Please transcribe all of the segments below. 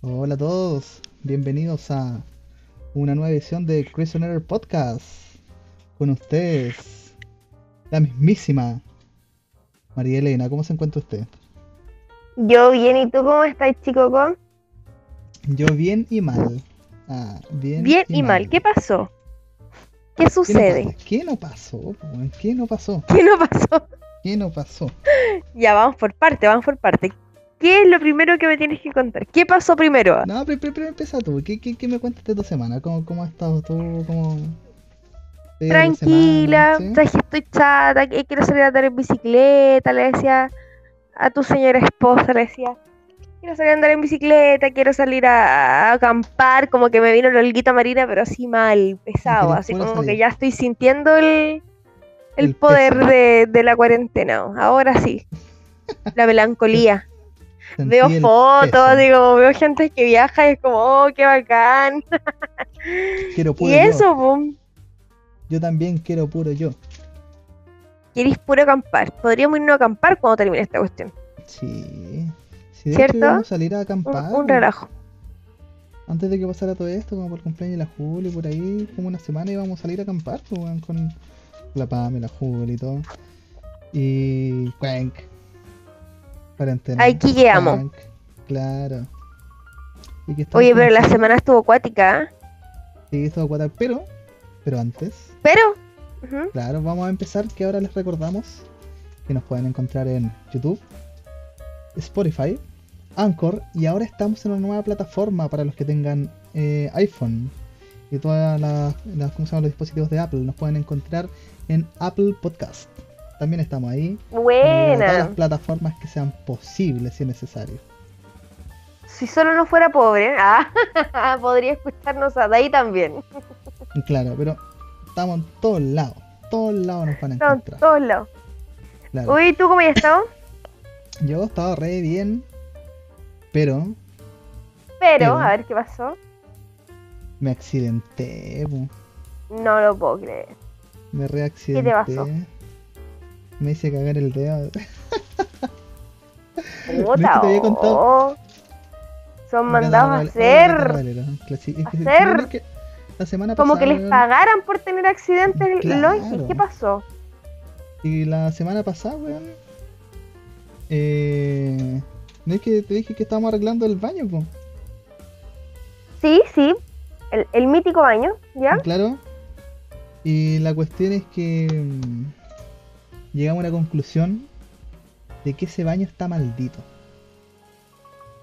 Hola a todos, bienvenidos a una nueva edición de Prisoner Podcast. Con ustedes, la mismísima María Elena. ¿Cómo se encuentra usted? Yo bien, ¿y tú cómo estás, chico? con? Yo bien y mal. Ah, bien, Bien y mal. ¿Qué pasó? ¿Qué sucede? ¿Qué no pasó? ¿Qué no pasó? ¿Qué no pasó? ¿Qué no pasó? Ya, vamos por parte, vamos por parte. ¿Qué es lo primero que me tienes que contar? ¿Qué pasó primero? No, pero primero empieza tú. ¿Qué, qué, qué me cuentas de tu semana? ¿Cómo, cómo has estado tú? ¿Cómo... Tranquila, semana? ¿Sí? que estoy chata, que quiero salir a andar en bicicleta, le decía a tu señora esposa, le decía, quiero salir a andar en bicicleta, quiero salir a, a acampar, como que me vino la olguita marina, pero así mal, pesado, así como que ya estoy sintiendo el, el, El poder de la cuarentena, ahora sí, la melancolía. Veo fotos, digo, veo gente que viaja y es como, oh, qué bacán. Quiero puro Y eso, boom. Yo también quiero puro yo. Queréis puro acampar. Podríamos irnos a acampar cuando termine esta cuestión. Sí. De ¿Cierto? hecho íbamos a salir a acampar. un relajo. Antes de que pasara todo esto, como por el cumpleaños de la Juli, por ahí, como una semana íbamos a salir a acampar, pues, con la Pame, la Juli y todo. Y. Quank. Cuarentena. Aquí. Quank, Claro. Oye, pero la semana estuvo acuática. ¿eh? Sí, esto va a cuadrar, pero. Pero antes, Pero. claro, vamos a empezar que ahora les recordamos que nos pueden encontrar en YouTube, Spotify, Anchor y ahora estamos en una nueva plataforma para los que tengan eh, iPhone y todas las, las- ¿cómo se los dispositivos de Apple. Nos pueden encontrar en Apple Podcast. También estamos ahí. en todas las Buena. plataformas que sean posibles si es necesario. Si solo no fuera pobre, ah, podría escucharnos a de ahí también. Claro, pero estamos en todos lados. Todos lados nos van a encontrar. todos lados. Claro. Uy, ¿tú cómo has estado? Yo estaba re bien, pero Pero, Pero. a ver qué pasó. me accidenté. po. No lo puedo creer. Me reaccidenté. pasó? Me hice cagar el dedo. Puta, contado? oh. Son mandados a hacer. Hacer. La semana Como pasada, que les pagaran por tener accidentes Claro. Lois. ¿Qué pasó? Y la semana pasada, weón. Eh, no es que te dije que estábamos arreglando el baño, po. Sí, sí. El, el mítico baño, ¿ya? Claro. Y la cuestión es que mm, llegamos a una conclusión de que ese baño está maldito.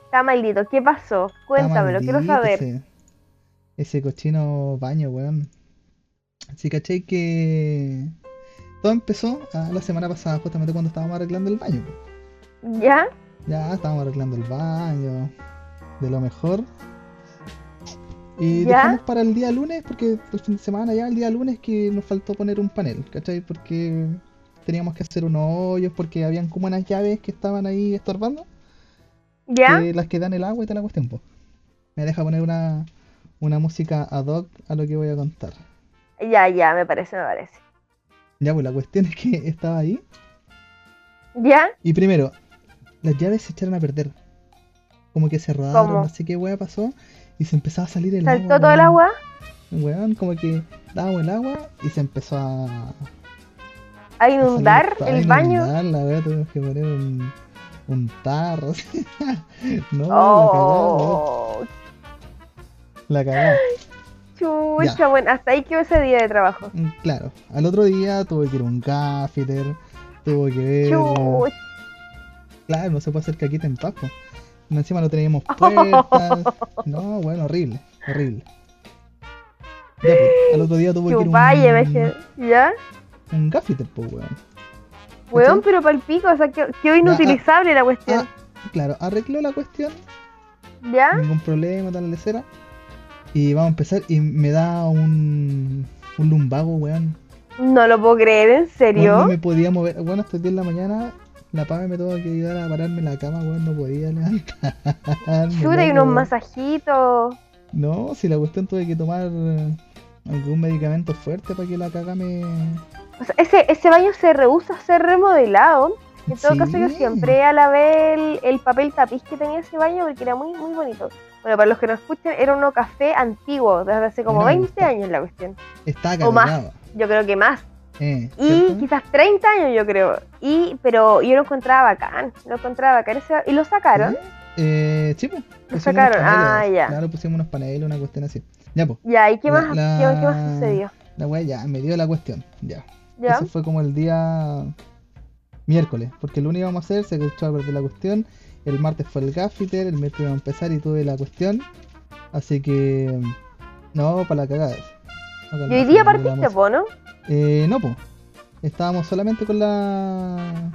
Está maldito. ¿Qué pasó? Cuéntamelo, quiero saber. Ese, ese cochino baño, weón. Así caché que todo empezó ah, la semana pasada, justamente cuando estábamos arreglando el baño. ¿Ya? Ya estábamos arreglando el baño, de lo mejor. Y ¿Ya? dejamos para el día lunes, porque el fin de semana ya, el día lunes, que nos faltó poner un panel, ¿cachai? Porque teníamos que hacer unos hoyos, porque habían como unas llaves que estaban ahí estorbando, ¿Ya? que las que dan el agua y toda la cuestión, po. Me deja poner una, una música ad hoc a lo que voy a contar. Ya, ya, me parece, me parece. Ya, pues la cuestión es que estaba ahí, ¿Ya? y primero, las llaves se echaron a perder. Como que se rodaron, ¿Cómo? no sé qué wea pasó, y se empezaba a salir el agua. ¿Saltó todo el agua? Weón, como que dábamos el agua y se empezó a, a ¿A inundar a el baño? inundar, la verdad, tuvimos que poner un, un tarro. no, la cagada, weón, Oh, la cagada. chucha, bueno, hasta ahí quedó ese día de trabajo. Mm, Claro, al otro día tuve que ir a un gaffiter, tuve que ver. Chucha. Claro, no se puede hacer caquita en papo. Encima no teníamos puertas. No, bueno, horrible, horrible. Ya, pues, al otro día tuve que ir a un, ¿ya? Un gaffiter, pues, weón. Weón, pero para el pico, o sea, quedó, quedó inutilizable la cuestión. Ah, claro, arregló la cuestión, ¿Ya? ningún problema, tal lecera. Y vamos a empezar y me da un, un lumbago, weón. No lo puedo creer, ¿en Weón, serio? no me podía mover. Bueno, hasta el día en la mañana, la pame me tuvo que ayudar a pararme en la cama, weón, no podía levantar. Chuta, y unos masajitos. No, si la cuestión tuve que tomar algún medicamento fuerte para que la caga me. O sea, ese, ese baño se rehúsa a ser remodelado En todo caso, yo siempre alabé el, el papel tapiz que tenía ese baño porque era muy, muy bonito. Bueno, para los que nos escuchen, era uno café antiguo, desde hace como No me 20 gusta. años la cuestión. Está O más. Yo creo que más. Eh, Y ¿cierto? quizás 30 años, yo creo. Y, pero yo lo encontraba bacán. Lo encontraba bacán. ese- Y lo sacaron. Eh, sí, pues. Lo sacaron. Ah, ya. Claro, pusimos unos paneles, una cuestión así. Ya, pues. Ya, ¿y qué La- más, la- qué, qué más sucedió? La wea ya me dio la cuestión. Ya. ¿Ya? Eso fue como el día miércoles. Porque el lunes íbamos a hacer, se echó a perder la cuestión. El martes fue el gaffiter, el miércoles íbamos a empezar y tuve la cuestión. Así que. No, para la cagada. No, Y hoy día partiste, po, ¿no? Eh, no, pues. Estábamos solamente con la.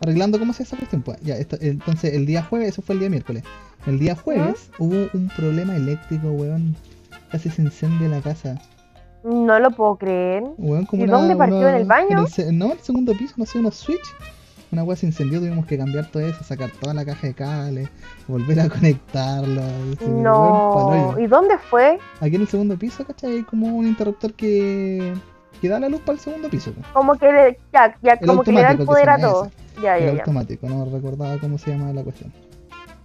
Arreglando cómo se hace esa cuestión. Pues. Ya, esto- entonces, el día jueves, eso fue el día miércoles. El día jueves hubo un problema eléctrico, weón. Casi se incendia la casa. No lo puedo creer. Como ¿Y una- dónde partió? una- ¿En el baño? el no, en el segundo piso, no sé, unos switch. Una weá se incendió, tuvimos que cambiar todo eso, sacar toda la caja de cables, volver a pa'l No. ¿Y dónde fue? Aquí en el segundo piso, ¿cachai? Hay como un interruptor que, que da la luz para el segundo piso. Como que le, ya, ya, El como que le da el poder a todo. Ya, ya, ya. automático, no recordaba cómo se llamaba la cuestión.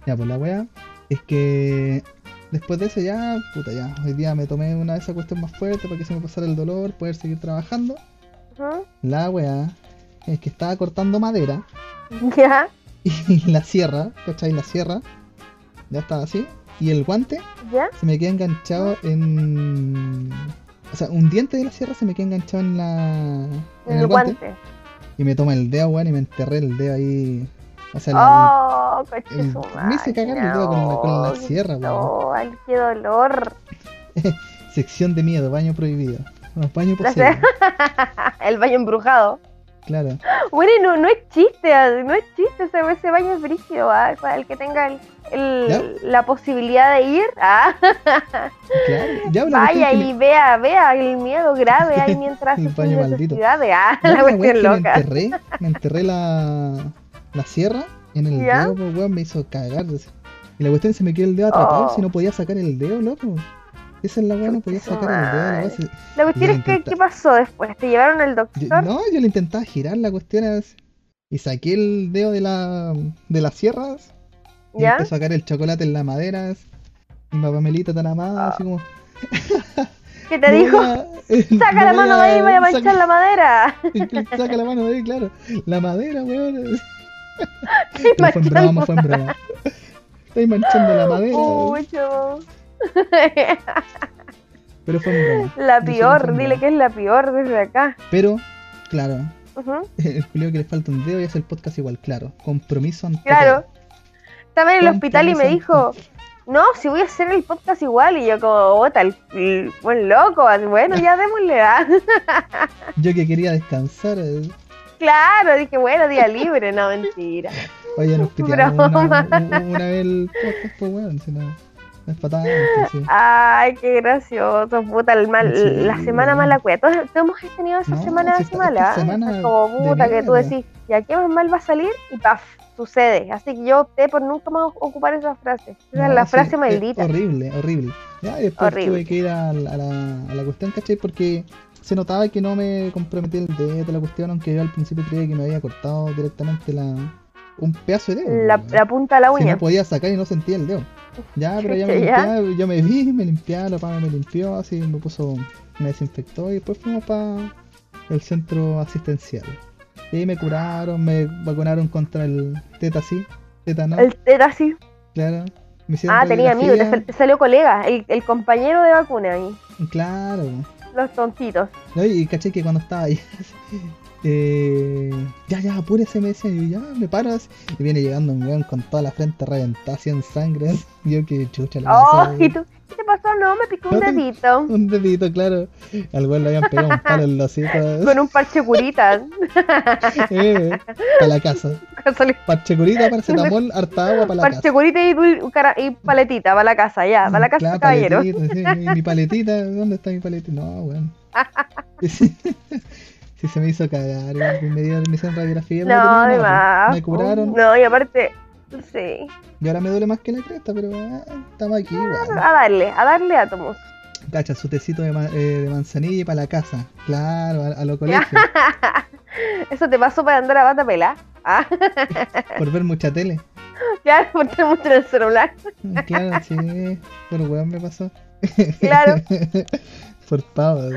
Ya, pues la weá es que después de eso ya, puta ya, hoy día me tomé una de esas cuestiones más fuertes para que se me pasara el dolor, poder seguir trabajando. La weá es que estaba cortando madera Ya, y la sierra, ¿cachai? La sierra ya estaba así y el guante ya. se me queda enganchado en... O sea, un diente de la sierra se me queda enganchado en la... En el guante. Y me toma el dedo, weón, y me enterré el dedo ahí. O sea, la, Oh, coche el- me hice cagar el dedo con la- con la madre, sierra. No, ay, qué dolor. sección de miedo, baño prohibido. No, baño La poseído. El baño embrujado. Claro. Bueno, no, no es chiste, ah, no es chiste, ese, ese baño es brígido, ah, el que tenga el, el- la posibilidad de ir, ah, Claro. Ya, la vaya y vea, vea el miedo grave ahí mientras El baño maldito. ah, la cuestión loca. Me enterré, me enterré la, la sierra en el ¿Ya? dedo, pues, weón, me hizo cagar. Y la cuestión se me quedó el dedo atrapado, Oh. si no podía sacar el dedo, loco. Esa es la weá, no podía sacar el dedo. La cuestión es que, ¿qué pasó después? ¿Te llevaron al Yo- doctor? no, yo le intentaba girar la cuestión así, y saqué el dedo de la de las sierras y ¿Ya? empezó a sacar el chocolate en la madera. así. Mi pamelita tan amada, así como. ¿Qué te "No dijo? Saca la mano de ahí, vaya a manchar saca- la madera. Saca la mano de ahí, claro. La madera, weón. Estoy Pero fue en broma, fue en broma. Estoy manchando la madera. Mucho. Pero fue en broma. La peor, dile que es la peor desde acá. Pero, claro, Ujú. el Julio que le falta un dedo y hace el podcast igual, claro. Compromiso ante Claro. Estaba en el hospital y me dijo, no, si voy a hacer el podcast igual. Y yo como, el, el buen loco. Bueno, ya démosle. ah. Yo que quería descansar. eh, Claro, dije, bueno, día libre. No, mentira. Oye, nos piteamos Broma. una, una, vez el podcast, pues weón, si no, es tanto, sí. Ay, qué gracioso, puta, el mal, Sí, la semana mala cueva. Todos, todos hemos tenido esa No, semana si así esta- mala. esta ¿eh? semana como puta que tú decís, ya qué más mal va a salir y paf, sucede. Así que yo opté por nunca más ocupar esa frase. Esa No, la sí, frase maldita. Horrible, horrible. Ya, y después Horrible. tuve que ir a, a la, a la cuestión, ¿cachai? Porque se notaba que no me comprometí el dedo de la cuestión, aunque yo al principio creía que me había cortado directamente la un pedazo de dedo. La, punta de la Si uña. no podía sacar y no sentía el dedo. Ya, pero ya me limpiaba, yo me vi, me limpiaba, la pana me limpió, así me puso, me desinfectó y después fuimos para el centro asistencial. Y ahí me curaron, me vacunaron contra el teta sí, teta no, El así. claro. Me Ah, tenía amigo, te salió colega, el, el compañero de vacuna ahí. Claro. Los tontitos. No, y caché que cuando estaba ahí, eh, ya, ya, apúrese, me decían, y yo ya, me paro, así, y viene llegando un weón con toda la frente reventada, así en sangre, yo que chucha la Oh, ¿y tú? ¿Qué pasó? No, me picó un dedito. Un dedito, claro. Al weón le habían pegado un palo en los hocico. Con un parche curita. Eh, para la casa. Parche curita, paracetamol, harta agua para la Parche casa. curita y, y paletita para la casa, ya. Para la casa, Claro, caballero. paletita, sí, y mi paletita, ¿dónde está mi paletita? No, weón. Sí, sí, se me hizo cagar. Me, dio, me hicieron radiografía. No, tenía de nada, más. Me curaron. No, y aparte, sí. Y ahora me duele más que la cresta, pero ah, estamos aquí, weón. A darle, a darle átomos. Cacha, su tecito de, ma- eh, de manzanilla y para la casa. Claro, a, a los colegios. Eso te pasó para andar a bata pela. Ah, por ver mucha tele. claro, por tener mucho en el celular. Claro, sí, por weón me pasó. Claro. por pavo.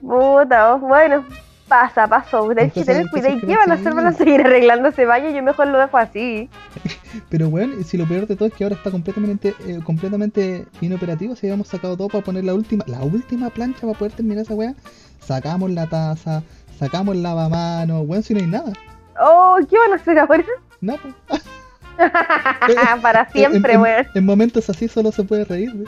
Puta, bueno, pasa, pasó. Tenés que tener cuidado. ¿Y ¿qué qué más van a hacer? sí? ¿Van a seguir arreglando ese baño? Yo mejor lo dejo así. Pero weón, si lo peor de todo es que ahora está completamente, eh, completamente inoperativo, si habíamos sacado todo para poner la última, la última plancha para poder terminar esa weá, sacamos la taza, sacamos el lavamanos, weón, si no hay nada. Oh, ¿qué van a hacer ahora? No, pues. Para siempre, en, en- weón. en momentos así solo se puede reír. weón.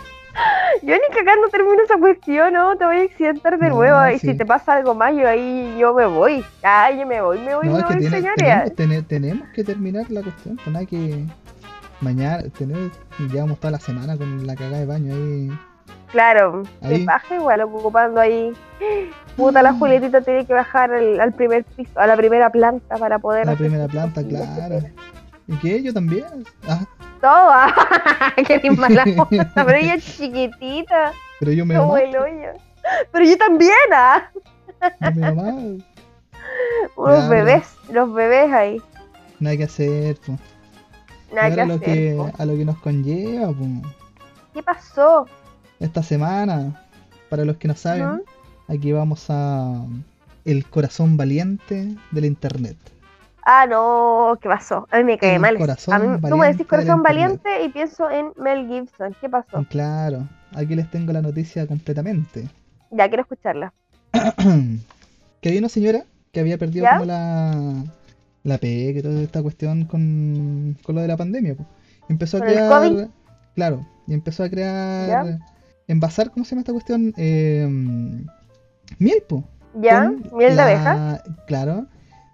Yo ni cagando termino esa cuestión, no, te voy a accidentar de No, nuevo. Y sí. si te pasa algo más, yo ahí yo me voy. Ay, yo me voy, me voy, No, me voy, tiene- señores. tenemos, tene- tenemos que terminar la cuestión, pues nada que mañana, tener, llevamos toda la semana con la cagada de baño ahí. Claro, que baje igual ocupando ahí. Puta, la Julietita tiene que bajar al, al primer piso, a la primera planta para poder. La primera planta, claro. Tiene. ¿Y qué? Yo también. Ah, Todo, ah, que ni mala onda, pero ella es chiquitita, pero yo me como el hoyo. Pero yo también, ah. me. Unos bebés, los bebés ahí. Nada que hacer, pues. Nada que lo hacer. que, po. a lo que nos conlleva, pues. ¿Qué pasó? Esta semana, para los que no saben, aquí vamos a el corazón valiente del internet. Ah, no, ¿qué pasó? A mí me cae El mal. corazón A mí, tú me valiente decís corazón valiente y pienso en Mel Gibson. ¿Qué pasó? Claro, aquí les tengo la noticia completamente. Ya quiero escucharla. que había una señora que había perdido ¿Ya? como la, la pega y toda esta cuestión con, con lo de la pandemia. po. Empezó a ¿Con el crear. COVID? Claro, y empezó a crear. ¿Ya? Envasar, ¿cómo se llama esta cuestión? Eh, miel, po. ¿Ya? ¿Miel de la- abeja? Claro.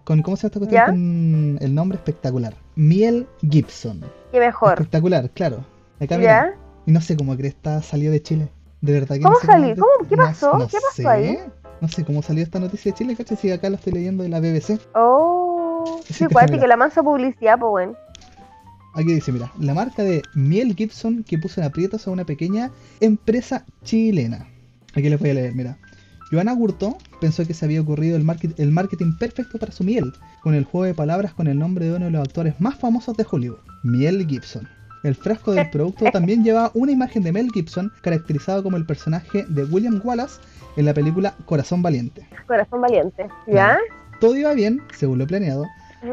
Con, ¿cómo se llama esta cuestión? ¿Ya? Con el nombre espectacular. Miel Gibson. ¿Qué mejor? Espectacular, claro. Acá, y no sé cómo Cresta salió de Chile. De verdad que ¿Cómo no sé salió? ¿Cómo? ¿Qué pasó? no ¿Qué pasó sé. ahí? No sé cómo salió esta noticia de Chile, ¿cachai? Si acá lo estoy leyendo de la BBC. Oh, Sí, qué que cuático, mira. la mansa publicidad, pues bueno. Aquí dice, mira, la marca de Miel Gibson que puso en aprietos a una pequeña empresa chilena. Aquí les voy a leer, mira. Joana Gurto pensó que se había ocurrido el, market- el marketing perfecto para su miel, con el juego de palabras con el nombre de uno de los actores más famosos de Hollywood, Miel Gibson. El frasco del producto también lleva una imagen de Mel Gibson, caracterizado como el personaje de William Wallace en la película Corazón Valiente. Corazón valiente. ¿Ya? Todo iba bien, según lo planeado,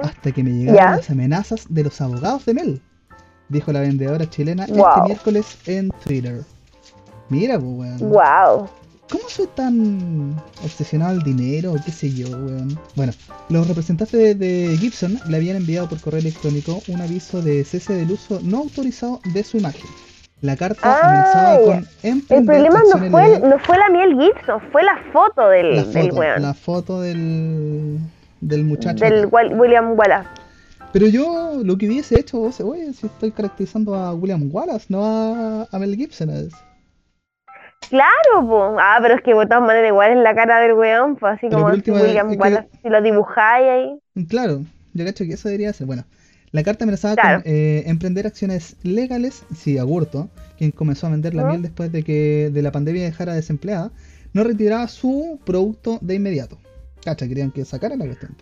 hasta que me llegaron ¿Ya? las amenazas de los abogados de Mel, dijo la vendedora chilena este miércoles en Twitter. Mira, pues, weón. Wow. ¿Cómo soy tan obsesionado al dinero o qué sé yo, weón? Bueno, los representantes de, Gibson le habían enviado por correo electrónico un aviso de cese del uso no autorizado de su imagen. La carta Ah, amenazaba ya. con El problema no fue, legales- no fue la miel Gibson, fue la foto del, la del foto, weón. la foto del, del muchacho. del William Wallace. Pero yo lo que hubiese hecho, oye, si estoy caracterizando a William Wallace, no a, a Mel Gibson. es- Claro, po. Ah, pero es que de todas maneras igual es la cara del weón, pues así Pero como si William que- lo dibujáis ahí. Claro, yo cacho que eso debería ser. Bueno, la carta amenazaba Claro. con eh, emprender acciones legales si Agurto, quien comenzó a vender la miel después de que de la pandemia dejara desempleada, no retiraba su producto de inmediato. Cacha, querían que sacara la cuestión.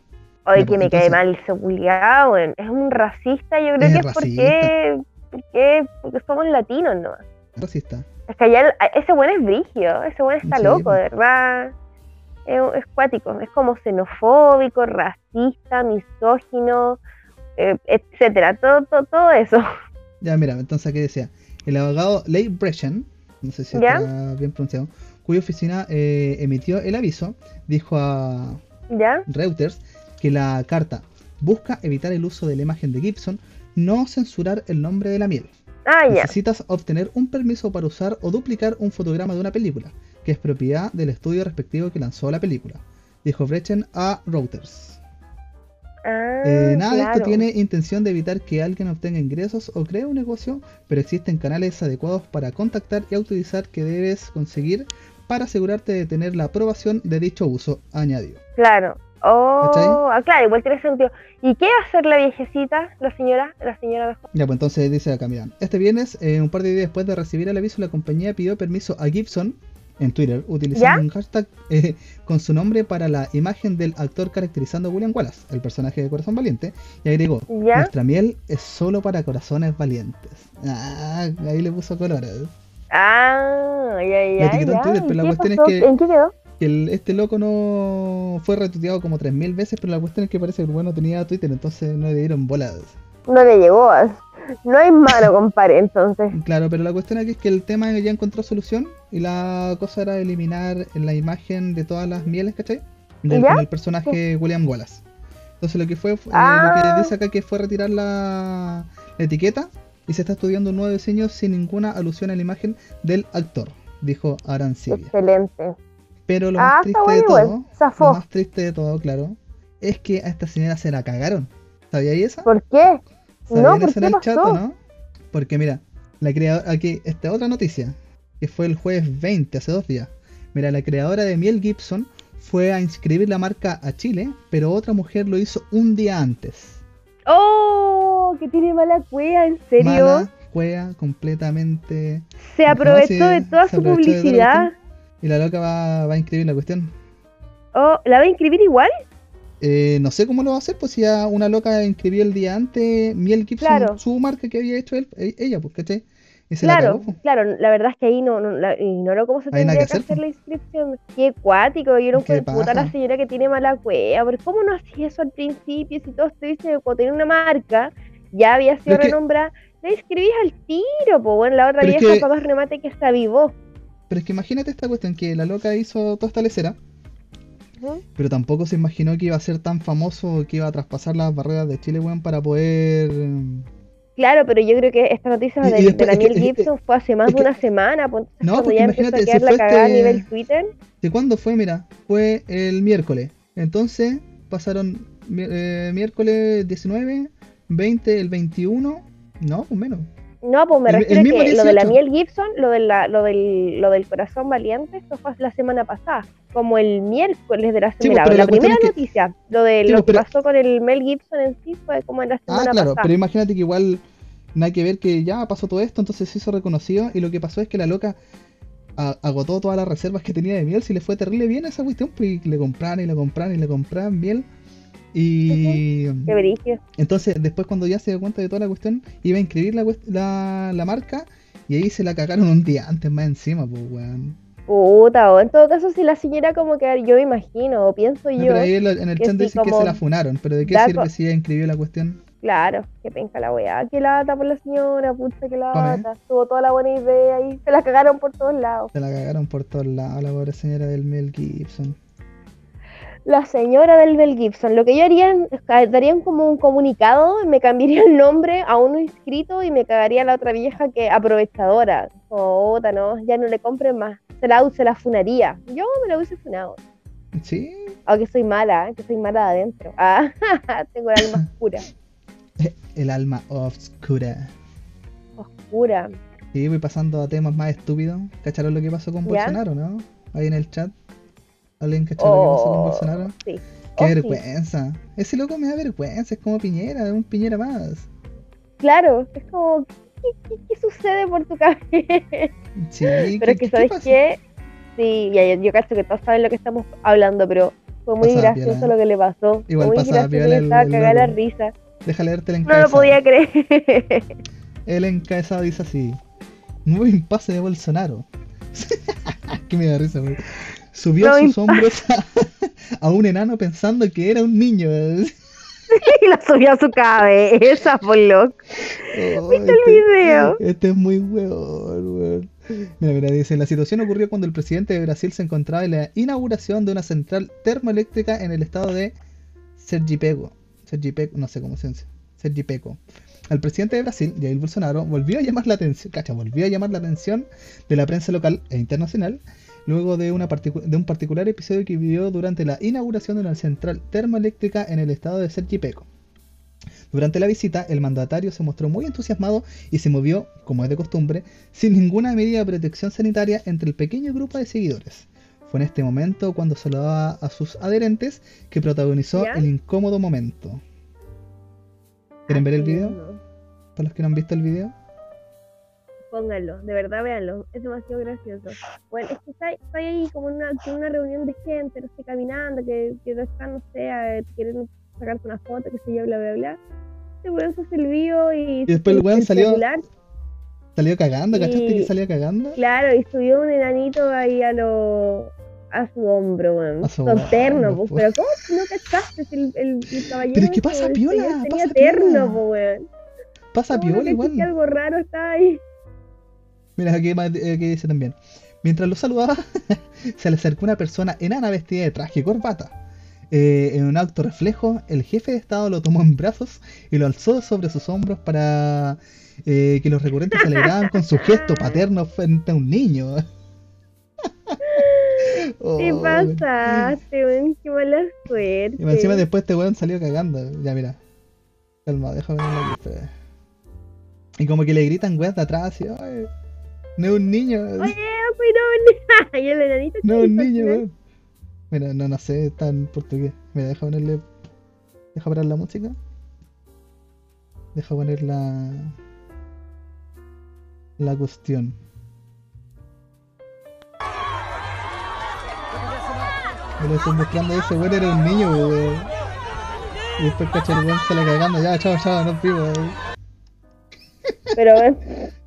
Oye, Ya, que pues, me cae mal ese culiao, weón. Es un racista, yo creo Es que es porque, porque, porque somos latinos, ¿no? Racista. Es que allá ese weón es brigio, ese weón está Sí, loco, po. de verdad. Es, es cuático, es como xenofóbico, racista, misógino, eh, etcétera, todo, todo, todo eso. Ya, mira, entonces aquí decía, el abogado Leigh Brechen, no sé si ¿Ya? está bien pronunciado, cuya oficina eh, emitió el aviso, dijo a ¿Ya? Reuters que la carta busca evitar el uso de la imagen de Gibson, no censurar el nombre de la miel. Ah. Necesitas obtener un permiso para usar o duplicar un fotograma de una película, que es propiedad del estudio respectivo que lanzó la película, dijo Brechen a Reuters. Ah, Eh, nada de esto tiene intención de evitar que alguien obtenga ingresos o cree un negocio, pero existen canales adecuados para contactar y autorizar que debes conseguir para asegurarte de tener la aprobación de dicho uso, añadió. Claro. Oh, ah, claro, igual tiene sentido. ¿Y qué va a hacer la viejecita, la señora, la señora mejor? Ya, pues entonces dice acá, miran. Este viernes, eh, un par de días después de recibir el aviso, la compañía pidió permiso a Gibson, en Twitter utilizando un hashtag eh, con su nombre para la imagen del actor caracterizando a William Wallace, el personaje de Corazón Valiente, y agregó, nuestra miel es solo para corazones valientes. Ah, ahí le puso colores. Ah, ya, ya. etiquetó en Twitter, pero la cuestión es que, ¿En qué quedó? Que este loco no fue retuiteado como 3.000 veces, pero la cuestión es que parece que el bueno tenía Twitter, entonces no le dieron bolas. No le llegó. No hay mano, compadre, entonces. Claro, pero la cuestión aquí es que el tema ya encontró solución y la cosa era eliminar la imagen de todas las mieles, ¿cachai? Del el personaje William Wallace. Entonces lo que fue, eh, lo que ah. dice acá que fue retirar la etiqueta y se está estudiando un nuevo diseño sin ninguna alusión a la imagen del actor, dijo Arancibia. Excelente. Pero lo más ah, triste de todo, lo más triste de todo, claro, es que a esta señora se la cagaron. ¿Sabía esa? ¿Por qué? No, ¿por qué pasó? ¿no? Porque mira, la creadora, aquí, esta otra noticia, que fue el jueves 20, hace dos días. Mira, la creadora de Miel Gibson fue a inscribir la marca a Chile, pero otra mujer lo hizo un día antes. ¡Oh! Que tiene mala cueva, ¿en serio? Mala cueva, completamente. Se aprovechó de toda su publicidad. Y la loca va, va, a inscribir la cuestión. Oh, ¿la va a inscribir igual? Eh, no sé cómo lo va a hacer, pues si ya una loca inscribió el día antes Miel Gibson, su marca que había hecho él, e, ella, pues, ¿cachai? claro, claro, la verdad es que ahí no, no la, ignoro cómo se tendría que, hacer, la inscripción. Qué cuático, yo no puedo puta la señora que tiene mala cueva, pero ¿cómo no hacía eso al principio? Si todos te dicen que cuando tenía una marca, ya había sido renombrada, la inscribís al tiro, pues bueno, la otra vieja para más remate que se avivó. Pero es que imagínate esta cuestión, que la loca hizo toda esta lecera, pero tampoco se imaginó que iba a ser tan famoso, que iba a traspasar las barreras de Chile, weón, para poder Claro, pero yo creo que esta noticia de, Daniel Gibson fue hace más de una semana. Pues, no, porque ya imagínate, a quedar la cagada a este nivel Twitter. ¿De cuándo fue? Mira, fue el miércoles. Entonces pasaron eh, miércoles 19, 20, el 21. No, pues menos. No, pues me refiero a que lo de la miel Gibson, lo, de la, lo, del, lo del corazón valiente, esto fue la semana pasada, como el miércoles de la pues, semana. la, primera noticia, lo de lo pues, que pasó con el Mel Gibson en sí fue como en la ah, semana ah, claro, pero imagínate que igual no hay que ver que ya pasó todo esto, entonces se hizo reconocido y lo que pasó es que la loca agotó todas las reservas que tenía de miel, si le fue terrible bien esa cuestión, pues le compraron y le compraron y le compraron miel y. Entonces, después, cuando ya se dio cuenta de toda la cuestión, iba a inscribir la, la, marca y ahí se la cagaron un día antes más encima, pues, weón. Puta, o en todo caso, si la señora, como que yo imagino, o pienso yo. Pero ahí en el chat dice que se la funaron, pero ¿de qué sirve si ella inscribió la cuestión? Claro, que penca la weá, que lata por la señora, puta que lata. Tuvo toda la buena idea y se la cagaron por todos lados. Se la cagaron por todos lados, la pobre señora del Mel Gibson la señora del Bell Gibson. Lo que yo haría, darían como un comunicado, me cambiaría el nombre a uno inscrito y me cagaría a la otra vieja que aprovechadora. Jota, no, ya no le compren más. Se la, se la funaría. Yo me la hubiese funado. Sí. Aunque soy mala, que soy mala de adentro. Ah, tengo el alma oscura. El alma oscura. Oscura. Sí, voy pasando a temas más estúpidos. ¿Cacharon lo que pasó con Bolsonaro, no? Ahí en el chat. ¿Alguien que oh, Bolsonaro? Sí. Qué oh, vergüenza. Ese loco me da vergüenza, es como Piñera, un Piñera más. Claro, es como, ¿qué, sucede por tu cabeza? Sí, pero es que, ¿sabes qué? Sí, ya, yo cacho que todos saben lo que estamos hablando, pero fue muy gracioso lo que le pasó. Igual muy pasaba gracioso, estaba cagada la risa. Deja leerte el encabezado. No lo podía creer. el encabezado dice así: Nuevo impasse de Bolsonaro. que me da risa, güey. Subió a sus hombros a, un enano pensando que era un niño. y lo subió a su cabeza, por loco. ¿Viste el este, video? Este es muy weón, weón. Mira, mira, dice, la situación ocurrió cuando el presidente de Brasil se encontraba en la inauguración de una central termoeléctrica en el estado de Sergipeco. Sergipeco, no sé cómo se dice. Sergipeco. El presidente de Brasil, Jair Bolsonaro, volvió a llamar la atención, cacha, volvió a llamar la atención de la prensa local e internacional luego de, una de un particular episodio que vivió durante la inauguración de una central termoeléctrica en el estado de Sergipeco. Durante la visita, el mandatario se mostró muy entusiasmado y se movió, como es de costumbre, sin ninguna medida de protección sanitaria entre el pequeño grupo de seguidores. Fue en este momento cuando saludaba a sus adherentes que protagonizó el incómodo momento. ¿Quieren ver el video? Para los que no han visto el video. Pónganlo, de verdad véanlo, es demasiado gracioso. Bueno, es que está, está ahí como una, con una reunión de gente, no sé, caminando, que, que están, no sé, a- quieren sacarte una foto, que se yo, bla, bla, bla. Este weón se el vivo y... Y después el weón salió- celular, Salió cagando, ¿cachaste que salía cagando? Claro, y subió un enanito ahí a lo... a su hombro, weón. A su Con terno, pues, pero ¿cómo no cachaste el, el, el caballero? Pero es que pasa el piola, tenía pasa terno, piola. weón. Pasa ¿Cómo no piola igual. algo raro está ahí? Mira, aquí, aquí dice también. Mientras lo saludaba, se le acercó una persona enana vestida de traje y corbata. Eh, en un acto reflejo, el jefe de Estado lo tomó en brazos y lo alzó sobre sus hombros para eh, que los recurrentes celebraban con su gesto paterno frente a un niño. Oh, ¿Qué pasaste, weón? Qué mala suerte. Y encima después este weón salió cagando. Ya, mira. Calma, déjame aquí. espera. Y como que le gritan weas de atrás así, ay, no es un niño. Oye, cuidado, y el enanito. No, ¿qué un niño, weón? Mira, no, no sé, está en portugués. Mira, deja ponerle. Deja parar la música. Deja poner la. La cuestión. Me lo estoy mostrando ese weón era un niño, weón. Y después cacha el weón se le cagando, ya, chao, chao, no vivo, weón. Pero, weón,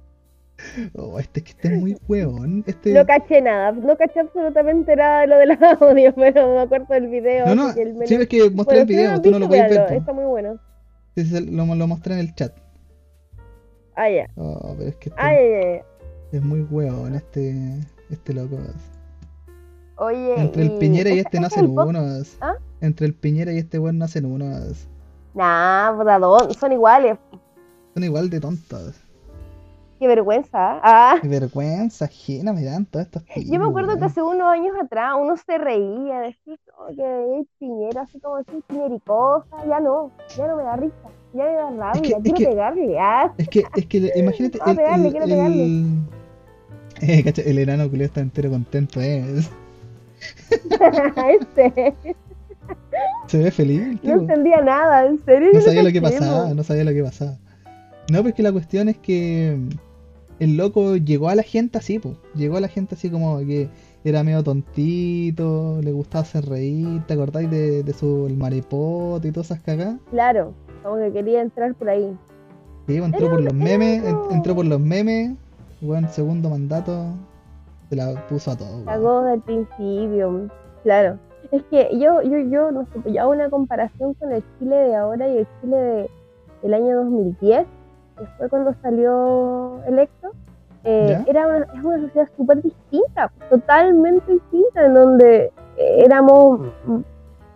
Oh, este que este es muy weón. Este. no caché nada. No caché absolutamente nada de lo del audio, pero me acuerdo del video. No, no, que el sí, es que mostré Bueno, el video, tú no lo podías ver. Está muy bueno. Lo, lo mostré en el chat. Ah, ya. Oh, pero es que este Ah, es muy weón, este. Este loco. Oye. Entre el y- Piñera y ¿este no hacen unos. ¿Ah? Entre el Piñera y este weón no hacen unos. Nah, don- son iguales. Son igual de tontos. Qué vergüenza. Ah. Qué vergüenza ajena me dan todos estos tipos. Yo me acuerdo que hace unos años atrás uno se reía, decía "Oh, que el Piñera, así como decir Piñericosa, ya no, ya no me da risa, ya me da rabia, que- es quiero que- pegarle, ah, Es que, es que imagínate. Quiero pegarle, quiero pegarle. el, eh, cacha, el enano que está entero contento, eh. este, Se ve feliz, el no entendía nada, en serio. No sabía lo que pasaba, no sabía lo que pasaba. No, porque la cuestión es que el loco llegó a la gente así, pues. Llegó a la gente así como que era medio tontito, le gustaba hacer reír, ¿te acordáis de, de su el maripote y todas esas cagadas? Claro, como que quería entrar por ahí. Sí, pues, entró por los memes, entró por los memes, bueno, segundo mandato, se la puso a todo. Cagó del principio, claro. Es que yo, yo, yo, no sé, yo hago una comparación con el Chile de ahora y el Chile de, del año 2010, que fue cuando salió electo. Eh, era una, es una sociedad súper distinta, totalmente distinta, en donde eh, éramos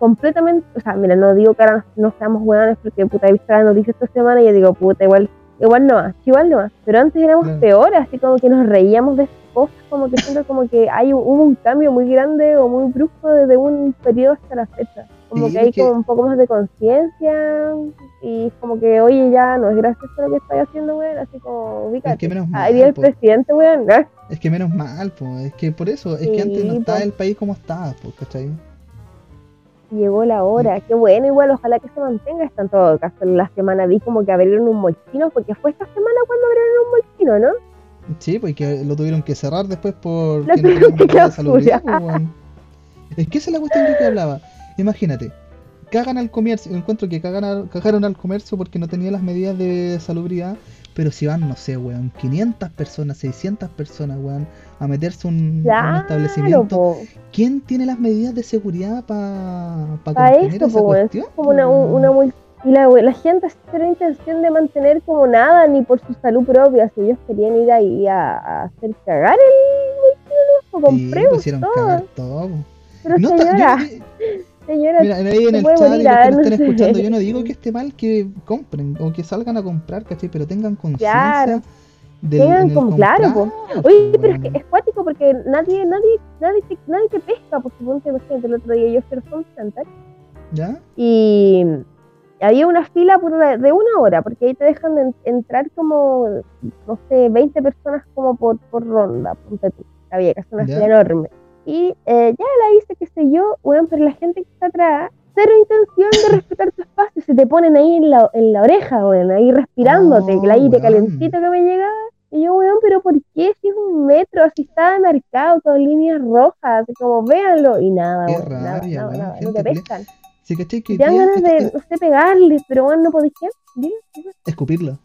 completamente, o sea, mira, no digo que ahora no seamos hueones porque puta he visto la noticia esta semana y yo digo, puta, igual, igual no más, igual no más, pero antes éramos Claro. peores, así como que nos reíamos de esas cosas, como que siento como que hay un- hubo un cambio muy grande o muy brusco desde un periodo hasta la fecha, como Sí, que hay que- como un poco más de conciencia y como que, oye, ya no es gracioso lo que estoy haciendo, weón, así como, ubícate. Es que menos Ahí mal, el po. presidente, weón. Es que menos mal, pues, es que por eso, es que antes no estaba po. el país como estaba, pues, ¿cachai? Llegó la hora, qué bueno, igual ojalá que se mantenga esto en todo caso. La semana vi como que abrieron un molchino, porque fue esta semana cuando abrieron un molchino, ¿no? Sí, pues que lo tuvieron que cerrar después por Lo que no tuvieron tenían que de salubridad. Es que esa es la cuestión que te hablaba. Imagínate, cagan al comercio, encuentro que cagan al- cagaron al comercio porque no tenía las medidas de salubridad, pero si van, no sé, weón, 500 personas, 600 personas, weón, a meterse un, un establecimiento, po. ¿quién tiene las medidas de seguridad para pa Pa' eso, esa po? Como una, una mul- Y la, la gente sin tener intención de mantener como nada, ni por su salud propia. Si ellos querían ir ahí a, a hacer cagar el molchino, lo Sí, todo. cagar todo. Pero No señora, yo- señora, Mira, ahí en el chat y los que no estén sé. escuchando, yo no digo que esté mal que compren o que salgan a comprar, ¿cachai? Pero tengan conciencia Claro. del Tengan claro, po. Oye, pero es que es cuático porque nadie, nadie, nadie te, nadie te pesca, porque suponte, imagínate, el otro día yo fui ¿Ya? y había una fila por de, de una hora, porque ahí te dejan en- entrar como, no sé, 20 personas como por, por ronda, ponte tú. Había que hacer una Ya. fila enorme. Y eh, ya la hice, qué sé yo, bueno, pero la gente que está atrás, cero intención de respetar tu espacio, se te ponen ahí en la, en la oreja, bueno, ahí respirándote, Oh, el aire weón. calentito que me llegaba. Y yo, weón, pero ¿por qué si es un metro? Así estaba marcado con líneas rojas, así como véanlo. Y nada, Qué weón, nada, rabia, nada, weón, nada, no te pescan. Cachai que Te dan ganas de, no sé, pegarles, pero bueno, no podés qué. Escupirlo.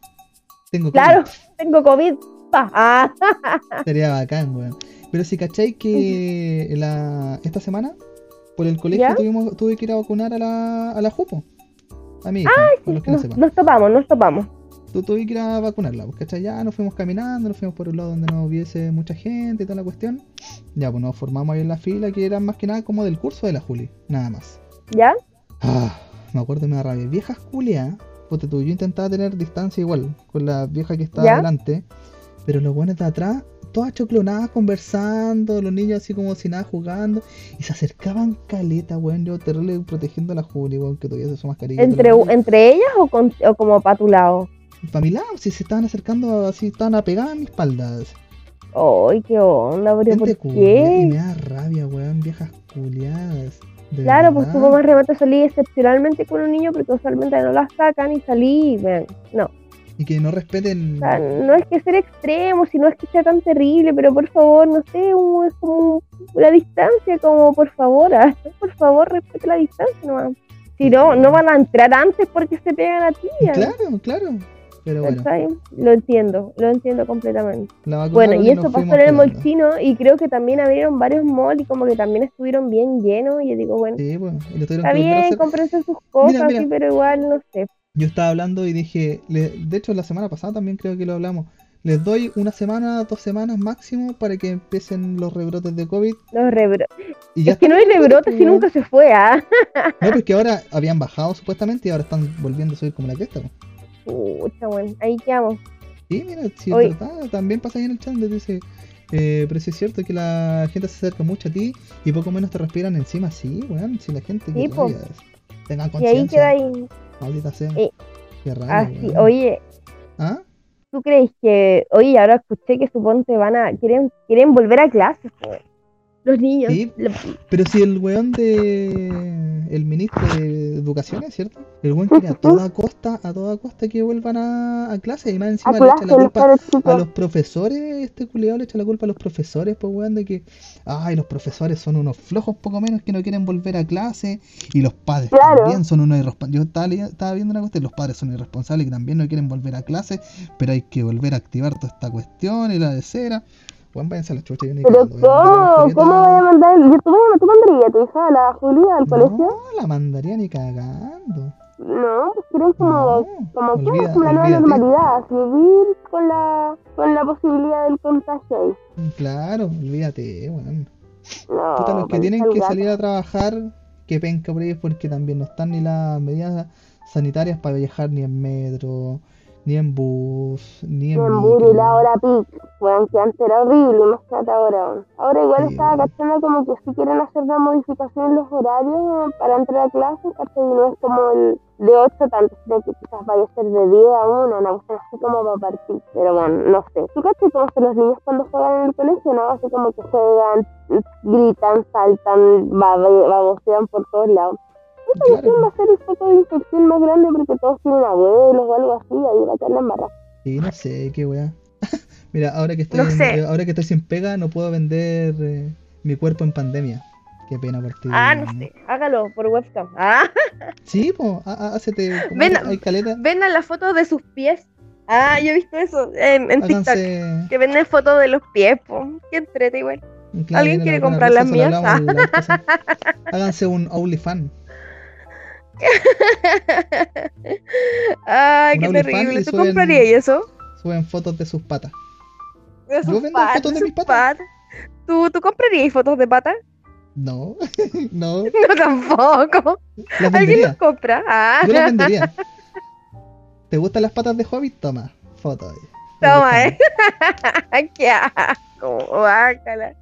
Tengo Claro, tengo COVID. Ah, Sería bacán, weón. Pero si cachai que la, esta semana, por el colegio ¿Ya? tuvimos, tuve que ir a vacunar a la, a la Jupo. A hija, por los que no nos, nos topamos, nos topamos. Tú tuve que ir a vacunarla, pues, ¿cachai? Ya nos fuimos caminando, nos fuimos por un lado donde no hubiese mucha gente y toda la cuestión. Ya, pues nos formamos ahí en la fila, que era más que nada como del curso de la Juli, nada más. ¿Ya? Ah, me acuerdo, me da rabia. Viejas culias, porque tú, yo intentaba tener distancia igual con la vieja que estaba ¿Ya? adelante, pero los buenos de atrás, todas choclonadas conversando, los niños así como si nada jugando, y se acercaban caleta, weón, yo terrible protegiendo a la Juli, weón, que todavía se su mascarilla. ¿Entre, ¿Entre ellas o, con, o como para tu lado? Para mi lado, si se estaban acercando así, estaban apegadas a mi espalda. Ay, qué onda, pero ¿por y me qué? da rabia, weón, viejas culiadas. Claro, pues verdad. tuvo más remate salí excepcionalmente con un niño porque usualmente no las sacan y salí, vean, no. Y que no respeten. O sea, no es que ser extremo, sino es que sea tan terrible, pero por favor, no sé, es como la distancia, como por favor, ah, por favor, respete la distancia nomás. Si no, no van a entrar antes porque se pegan a ti. ah, Claro, claro. Pero. Lo entiendo, lo entiendo completamente. Bueno, y eso pasó en el pegando. Molchino y creo que también abrieron varios malls y como que también estuvieron bien llenos y yo digo, bueno, Sí, bueno, está bien, hacer. cómprense sus cosas, mira. sí, pero igual, no sé. Yo estaba hablando y dije, le- de hecho la semana pasada también creo que lo hablamos. Les doy una semana, dos semanas máximo para que empiecen los rebrotes de COVID. Los rebro- Y ya Es que no hay rebrotes si pues, nunca se fue, ¿ah? No, pues que ahora habían bajado supuestamente y ahora están volviendo a subir como la cresta. Pucha, bueno, ahí quedamos. Sí, mira, si Oye. es verdad, también pasa ahí en el chat donde dice, eh, pero si es cierto que la gente se acerca mucho a ti y poco menos te respiran encima, sí, weón, si la gente Sí, que Tengan Y ahí queda conciencia, ahí. maldita sea. Eh, Qué Así, weón. oye, ¿Ah? ¿tú crees que, oye, ahora escuché que suponte van a, quieren, quieren volver a clases, pues? Los niños. Sí. Pero si el weón de. El ministro de Educación, ¿es cierto? El weón quiere a toda costa, a toda costa que vuelvan a, a clase y más a encima le echa la culpa a los profesores. Este culiado le echa la culpa a los profesores, pues weón, de que. Ay, los profesores son unos flojos, poco menos que no quieren volver a clase. Y los padres Claro. también son unos irresponsables. Yo estaba viendo una cuestión, los padres son irresponsables que también no quieren volver a clase, pero hay que volver a activar toda esta cuestión y la de cera. Váyanse a la chucha. yo ni Pero cagando, ¿cómo? ¿Cómo voy a mandar? ¿Tú, ¿Tú mandarías a tu hija a la Julia al colegio? No, la mandaría ni cagando. No, pues quieren como, No, como que olvida- como la nueva normalidad, vivir con la, con la posibilidad del contagio ahí. Claro, olvídate, weón. No, Puta, los que pues, tienen el que gato. salir a trabajar, que penca por ellos porque también no están ni las medidas sanitarias para viajar ni en metro, ni en bus, ni en Ni en. Buri, la hora pic, weón, que antes era horrible, más que ahora. weón. Ahora igual Sí, estaba cachando como que si quieren hacer una modificación en los horarios para entrar a clase, cachai, no es como el de 8 tanto, sino que quizás vaya a ser de 10 a 1, una cuestión así como para partir. Pero bueno, no sé. ¿Tú cachai cómo son los niños cuando juegan en el colegio, no? Así como que juegan, gritan, saltan, babosean por todos lados. Esa Claro. va a ser el foco de infección más grande porque todos tienen abuelos o algo así, ahí va a quedar la embarrada. Sí, no sé, qué weá. Mira, ahora que estoy No en- sé. eh, ahora que estoy sin pega, no puedo vender eh, mi cuerpo en pandemia. Qué pena por ti. Ah, no sé, hágalo por webcam. Ah, Sí, há- hácete. Ven, vendan las fotos de sus pies. Ah, yo he visto eso en, en TikTok. Háganse. Que venden fotos de los pies, po. Qué entrete igual. claro, ¿Alguien quiere comprar las mías? la. Háganse un OnlyFans. Ay, qué terrible. ¿Tú suben- comprarías eso? Suben fotos de sus patas. De sus Yo vendo patas, fotos de mis patas. ¿Tú, ¿Tú comprarías fotos de patas? No, no, No, tampoco. las ¿Alguien los compra? Ah, Yo las vendería. ¿Te gustan las patas de Hobbit? Toma, foto. ahí. Toma, eh. qué asco, guácala.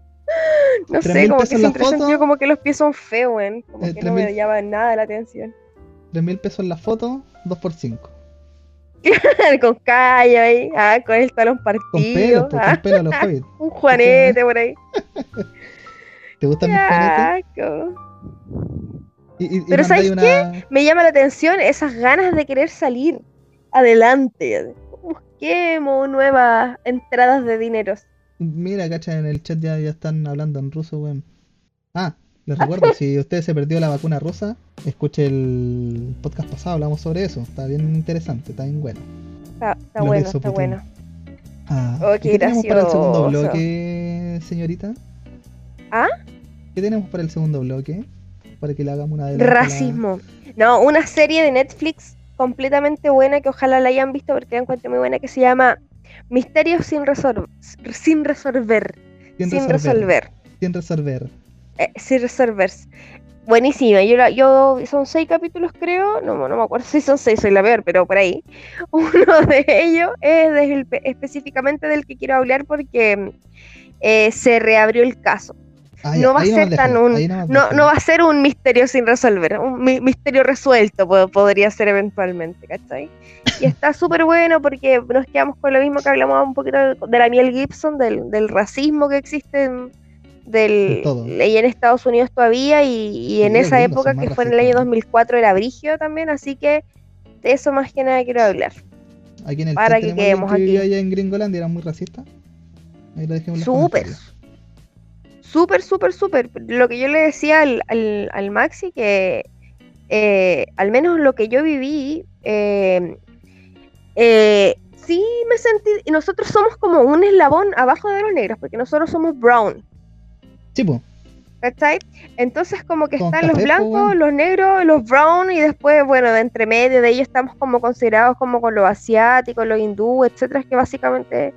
No sé, como que siempre he sentido como que los pies son feos, weón. Como Eh, que no me llaman nada la atención. 3 mil pesos la foto, 2 por 5 con callo ahí, ah, con el talón Con partido, pelo, pues, ah, con pelo a los Hobbit. un juanete por ahí. ¿Te gustan Qué mis juanetes? Y, y, Pero ¿sabes una... Me llama la atención esas ganas de querer salir adelante. busquemos nuevas entradas de dineros. Mira, cacha, en el chat ya, ya están hablando en ruso, weón. Ah, les recuerdo, si usted se perdió la vacuna rusa, escuche el podcast pasado, hablamos sobre eso. Está bien interesante, está bien bueno. Está, bueno, está Putin. bueno. Ah, Oh, ¿y qué ¿Qué tenemos para el segundo bloque, señorita? ¿Ah? ¿Qué tenemos para el segundo bloque? Para que le hagamos una adelanto a la- Racismo. No, una serie de Netflix completamente buena que ojalá la hayan visto porque la encuentro muy buena que se llama Misterios sin, resol- sin resolver. Sin Sin, resolver. resolver. Sin resolver. Eh, sin resolver. Buenísima. Yo, la- yo son seis capítulos creo. No, no me acuerdo si son seis, soy la peor, pero por ahí. Uno de ellos es del- específicamente del que quiero hablar porque eh, se reabrió el caso. Ah, No va a ahí ser nomás tan un- ahí No, no va a ser un misterio sin resolver, un mi- misterio resuelto po- podría ser eventualmente, ¿cachai? Y está súper bueno porque nos quedamos con lo mismo que hablamos un poquito de de la Miel Gibson, del, del racismo que existe en, del, todo. y en Estados Unidos todavía y, y en esa época que fue en el año racistas. 2004 era brigio también, así que de eso más que nada quiero hablar. Aquí en el para que quedemos que aquí. allá en Gringolandia, era muy racista. Súper. Súper, súper, súper. Lo que yo le decía al, al, al Maxi, que eh, al menos lo que yo viví, eh, eh, sí me sentí, y nosotros somos como un eslabón abajo de los negros, porque nosotros somos brown, Sí, pues. ¿cachai? Entonces como que están los café, blancos, los negros, los brown, y después, bueno, de entre medio de ellos estamos como considerados como con los asiáticos, los hindú, etcétera, que básicamente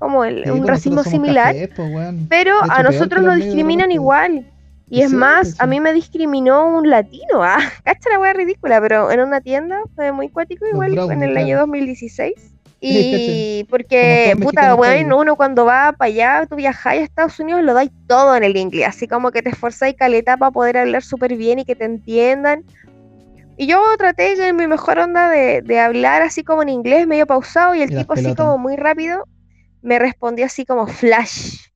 como el, Sí, un racismo similar. pues. Pero hecho, a nosotros nos discriminan igual. Y es Sí, más, pues, a mí me discriminó un latino. Ah, cacha la wea ridícula, pero en una tienda fue muy cuático igual en el claro. año 2016. Y porque, puta, weón, uno cuando va para allá, tú viajáis a Estados Unidos, lo dais todo en el inglés. Así como que te esforzáis caleta para poder hablar súper bien y que te entiendan. Y yo traté en mi mejor onda de, de hablar así como en inglés, medio pausado, y el Y tipo así como muy rápido me respondió así como flash.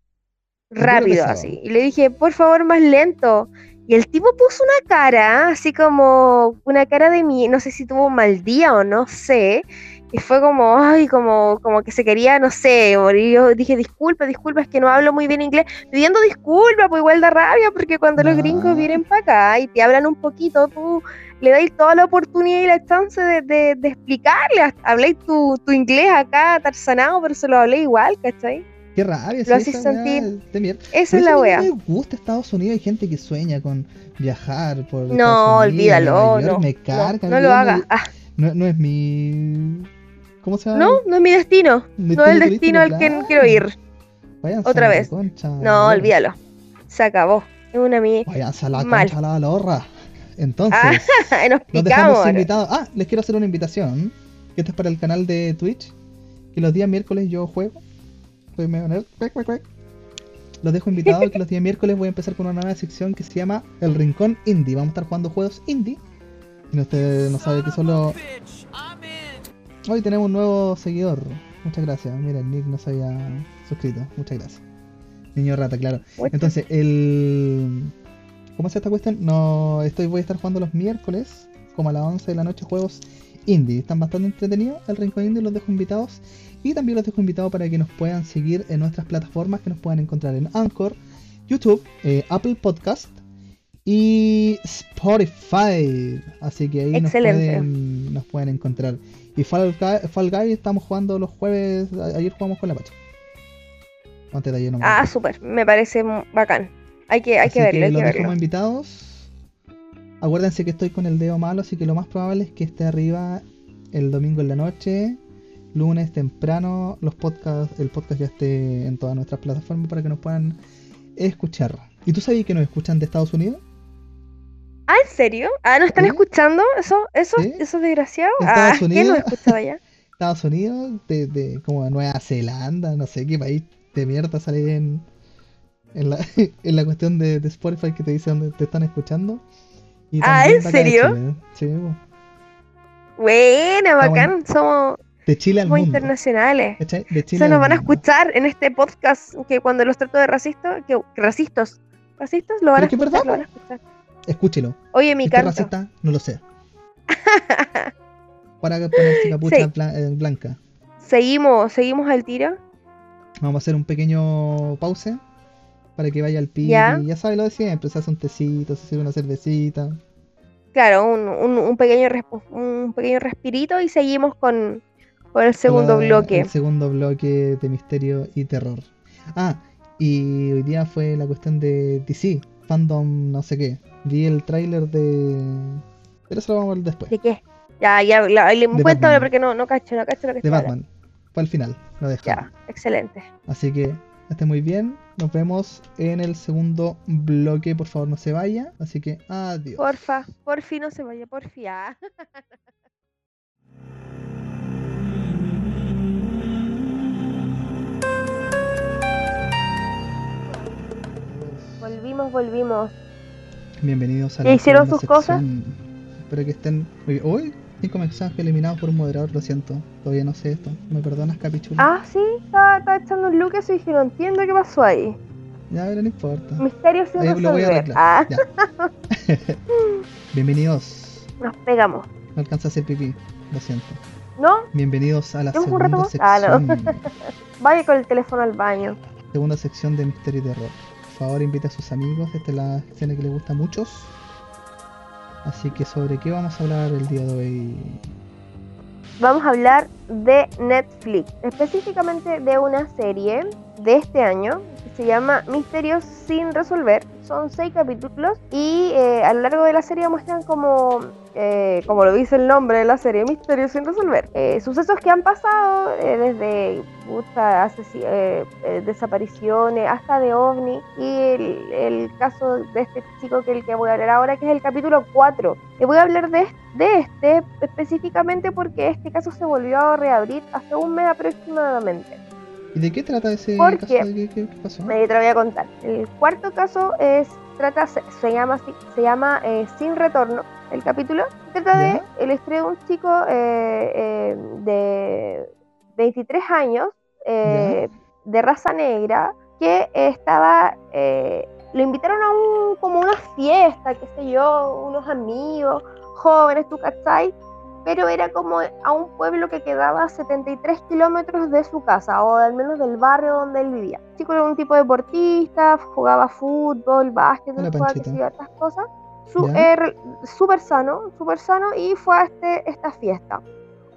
Rápido, así. Y le dije, por favor, más lento. Y el tipo puso una cara, así como una cara de mí, no sé si tuvo un mal día o no sé. Y fue como, ay, como, como que se quería, no sé, morir. Yo dije, disculpa, disculpa, es que no hablo muy bien inglés. Pidiendo disculpas, pues igual da rabia, porque cuando los No. gringos vienen para acá y te hablan un poquito, tú le dais toda la oportunidad y la chance de, de, de explicarle. Habléis tu, tu inglés acá tarzanado, pero se lo hablé igual, ¿cachai? Qué rabia, sí, Lo haces sentir. Esa es la wea. Me gusta Estados Unidos, hay gente que sueña con viajar por No, Unidos, olvídalo, York, no. Me no, carga, no yo lo hagas. No, Ah, no, no es mi... ¿Cómo se llama? no, no es mi destino. Mi No es el destino al que quiero ir. Váyanse otra vez. concha, No, olvídalo. Se acabó. Es una mi. Váyanse a la Mal. concha la lorra. Entonces, Ah, nos los picamos. dejamos invitados. Ah, les quiero hacer una invitación. Que esto es para el canal de Twitch. Que los días miércoles yo juego. Soy medio nerd. Los dejo invitados que los días miércoles voy a empezar con una nueva sección que se llama El Rincón Indie. Vamos a estar jugando juegos indie. Si usted no sabe que solo. Hoy tenemos un nuevo seguidor. Muchas gracias. Mira, el Nick no se había suscrito. Muchas gracias. Niño rata, claro. Entonces, el. ¿Cómo es esta cuestión? No, estoy, voy a estar jugando los miércoles, como a las 11 de la noche, juegos indie. Están bastante entretenidos. El Rincón Indie los dejo invitados. Y también los dejo invitados para que nos puedan seguir en nuestras plataformas que nos puedan encontrar en Anchor, YouTube, eh, Apple Podcast y Spotify. Así que ahí nos pueden, nos pueden encontrar. Y Fall Guy, Fall Guy estamos jugando los jueves. Ayer jugamos con la Pacha. Antes de ayer no me Ah, súper. Me parece bacán. Hay que, hay Así que verlo, hay que invitados. Acuérdense que estoy con el dedo malo, así que lo más probable es que esté arriba el domingo en la noche, lunes temprano, los podcasts, el podcast ya esté en todas nuestras plataformas para que nos puedan escuchar. ¿Y tú sabías que nos escuchan de Estados Unidos? Ah, ¿en serio? Ah, ¿no están ¿Sí? escuchando? ¿Eso, eso, ¿Sí? eso desgraciado? Estados Ah, ¿quién Unidos. no escuchaba allá? Estados Unidos, de, de como Nueva Zelanda, no sé qué país de mierda sale en, en, la, en la cuestión de, de Spotify que te dice dónde te están escuchando. Y Ah, ¿en serio? Chile. Sí, po. Buena, bacán. Somos, de Chile al mundo. internacionales. De Chile Se nos van a escuchar en este podcast que cuando los trato de racistas, que, que racistas, racistas lo van a escuchar, lo van a escuchar. Escúchelo. Oye, mi ¿Es que carta. racista? No lo sé. Para ponerse capucha Sí. blan- blanca. seguimos, seguimos al tiro. Vamos a hacer un pequeño pause para que vaya al pibe. Ya. Ya sabes lo de siempre, se hace un tecito, se sirve una cervecita. Claro, un, un- un pequeño un pequeño respirito y seguimos con, con el segundo bloque. El segundo bloque de misterio y terror. Ah, y hoy día fue la cuestión de DC, fandom no sé qué. Vi el tráiler de... Pero eso lo vamos a ver después. ¿De qué? Ya, ya, la- le- cuéntame porque no, no cacho, no cacho lo que De Batman. Fue al final, lo dejo. Ya, excelente. Así que esté muy bien. Nos vemos en el segundo bloque. Por favor, no se vaya. Así que adiós. Porfa, porfi no se vaya, porfi. ah. Volvimos, volvimos. Bienvenidos a ¿Ya la hicieron segunda sus cosas? sección. Espero que estén. Uy, uy, cinco mensajes eliminados por un moderador, lo siento. Todavía no sé esto. ¿Me perdonas, Capichula? Ah, sí, estaba, estaba echando un look eso y dije, no entiendo qué pasó ahí. Ya, pero no importa. Misterio sin Ahí lo voy a. Ah. Bienvenidos. nos pegamos. No alcanza a hacer pipí, lo siento. ¿No? Bienvenidos a la ¿Tenemos un rato segunda más? Ah, no. sección. Vaya con el teléfono al baño. segunda sección de misterio y terror. Favor, invite a sus amigos. Esta es la sección que les gusta a muchos. Así que, ¿sobre qué vamos a hablar el día de hoy? Vamos a hablar de Netflix, específicamente de una serie de este año que se llama Misterios sin resolver. Son seis capítulos y eh, a lo largo de la serie muestran como, eh, como lo dice el nombre de la serie, Misterios sin resolver. Eh, sucesos que han pasado eh, desde puta, eh, eh, desapariciones hasta de ovni y el, el caso de este chico que el que voy a hablar ahora que es el capítulo 4. Le voy a hablar de, de este específicamente porque este caso se volvió a reabrir hace un mes aproximadamente. ¿Y de qué trata ese ¿Por caso? qué? ¿De qué, qué- pasó? Eh, te lo voy a contar. El cuarto caso es trata se, se llama se llama eh, Sin retorno. El capítulo trata de la historia de un chico eh, eh, de 23 años eh, de raza negra que estaba eh, lo invitaron a un como una fiesta, qué sé yo, unos amigos jóvenes, tú cachai, pero era como a un pueblo que quedaba a 73 kilómetros de su casa, o al menos del barrio donde él vivía. El chico era un tipo deportista, jugaba fútbol, básquet, jugaba, otras cosas. Su- eh, súper sano, súper sano, y fue a este, esta fiesta.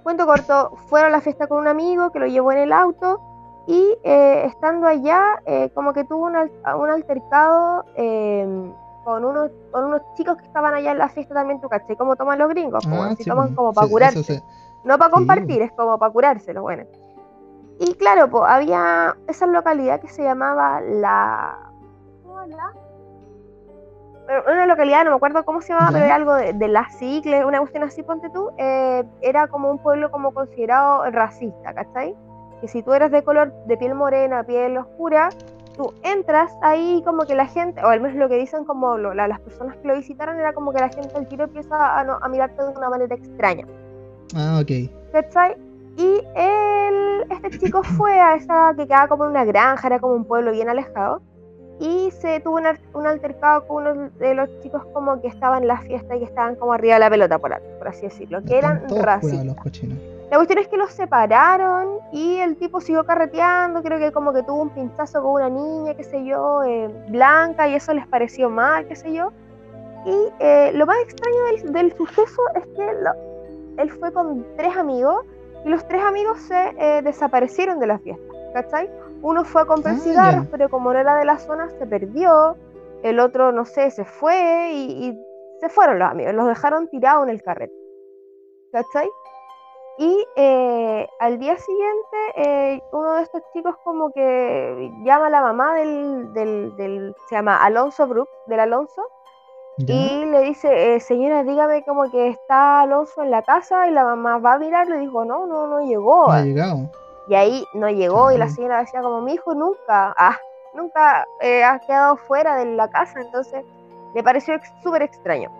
Cuento corto, fueron a la fiesta con un amigo que lo llevó en el auto y eh, estando allá, eh, como que tuvo un, un altercado eh, con, unos, con unos chicos que estaban allá en la fiesta también, tú caché, como toman los gringos, como, Ah, sí, toman pues, como para sí, curarse, no para compartir, es como para curarse, los buenos. Y claro, pues había esa localidad que se llamaba la... ¿cómo era la? Pero Una localidad, no me acuerdo cómo se llamaba, pero era algo de, de la Cicle, una cuestión así, ponte tú, eh, era como un pueblo como considerado racista, ¿cachai? Que si tú eres de color, de piel morena, piel oscura, tú entras ahí como que la gente, o al menos lo que dicen como lo- la- las personas que lo visitaron, era como que la gente al tiro empieza a, no- a mirarte de una manera extraña. Ah, ok. ¿cachai? Y él, este chico fue a esa que quedaba como en una granja, era como un pueblo bien alejado, y se tuvo un, al- un altercado con uno de los chicos como que estaban en la fiesta y que estaban como arriba de la pelota, por, por así decirlo, que Están eran racistas. los cochinos. La cuestión es que los separaron y el tipo siguió carreteando, creo que como que tuvo un pinchazo con una niña, qué sé yo, eh, blanca, y eso les pareció mal, qué sé yo. Y eh, lo más extraño del, del suceso es que lo- él fue con tres amigos y los tres amigos se eh, desaparecieron de la fiesta, ¿cachai? Uno fue a comprar Ah, cigarros, ya. pero como no era de la zona se perdió, el otro, no sé, se fue y, y se fueron los amigos, los dejaron tirados en el carrete, ¿cachai? Y eh, al día siguiente, eh, uno de estos chicos como que llama a la mamá del, del, del- se llama Alonso Brooks, del Alonso, ¿Ya? y le dice, eh, señora, dígame como que está Alonso en la casa, y la mamá va a mirarlo y dijo, no, no, no llegó. No ha llegado. Y ahí no llegó, y la señora decía como, mi hijo nunca, ah, nunca eh, ha quedado fuera de la casa, entonces le pareció ex- súper extraño.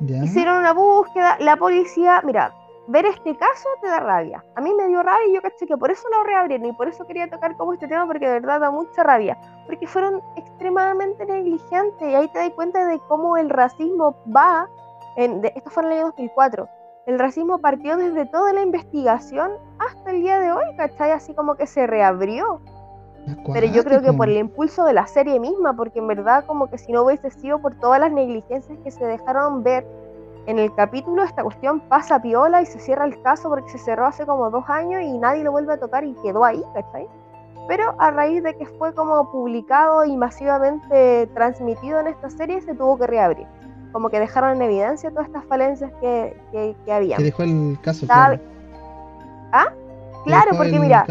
¿Ya? Hicieron una búsqueda, la policía, mira, ver este caso te da rabia. A mí me dio rabia y yo caché que por eso lo reabrieron y por eso quería tocar como este tema porque de verdad da mucha rabia. Porque fueron extremadamente negligentes y ahí te das cuenta de cómo el racismo va, en, de- esto fue en el año 2004, el racismo partió desde toda la investigación hasta el día de hoy, ¿cachai? Así como que se reabrió. Pero yo creo que por el impulso de la serie misma, porque en verdad como que si no hubiese sido por todas las negligencias que se dejaron ver en el capítulo, esta cuestión pasa piola y se cierra el caso porque se cerró hace como dos años y nadie lo vuelve a tocar y quedó ahí, ¿cachai? Pero a raíz de que fue como publicado y masivamente transmitido en esta serie, se tuvo que reabrir. Como que dejaron en evidencia todas estas falencias que, que, había. Que dejó el caso. Claro. ¿Ah? Claro, porque mira,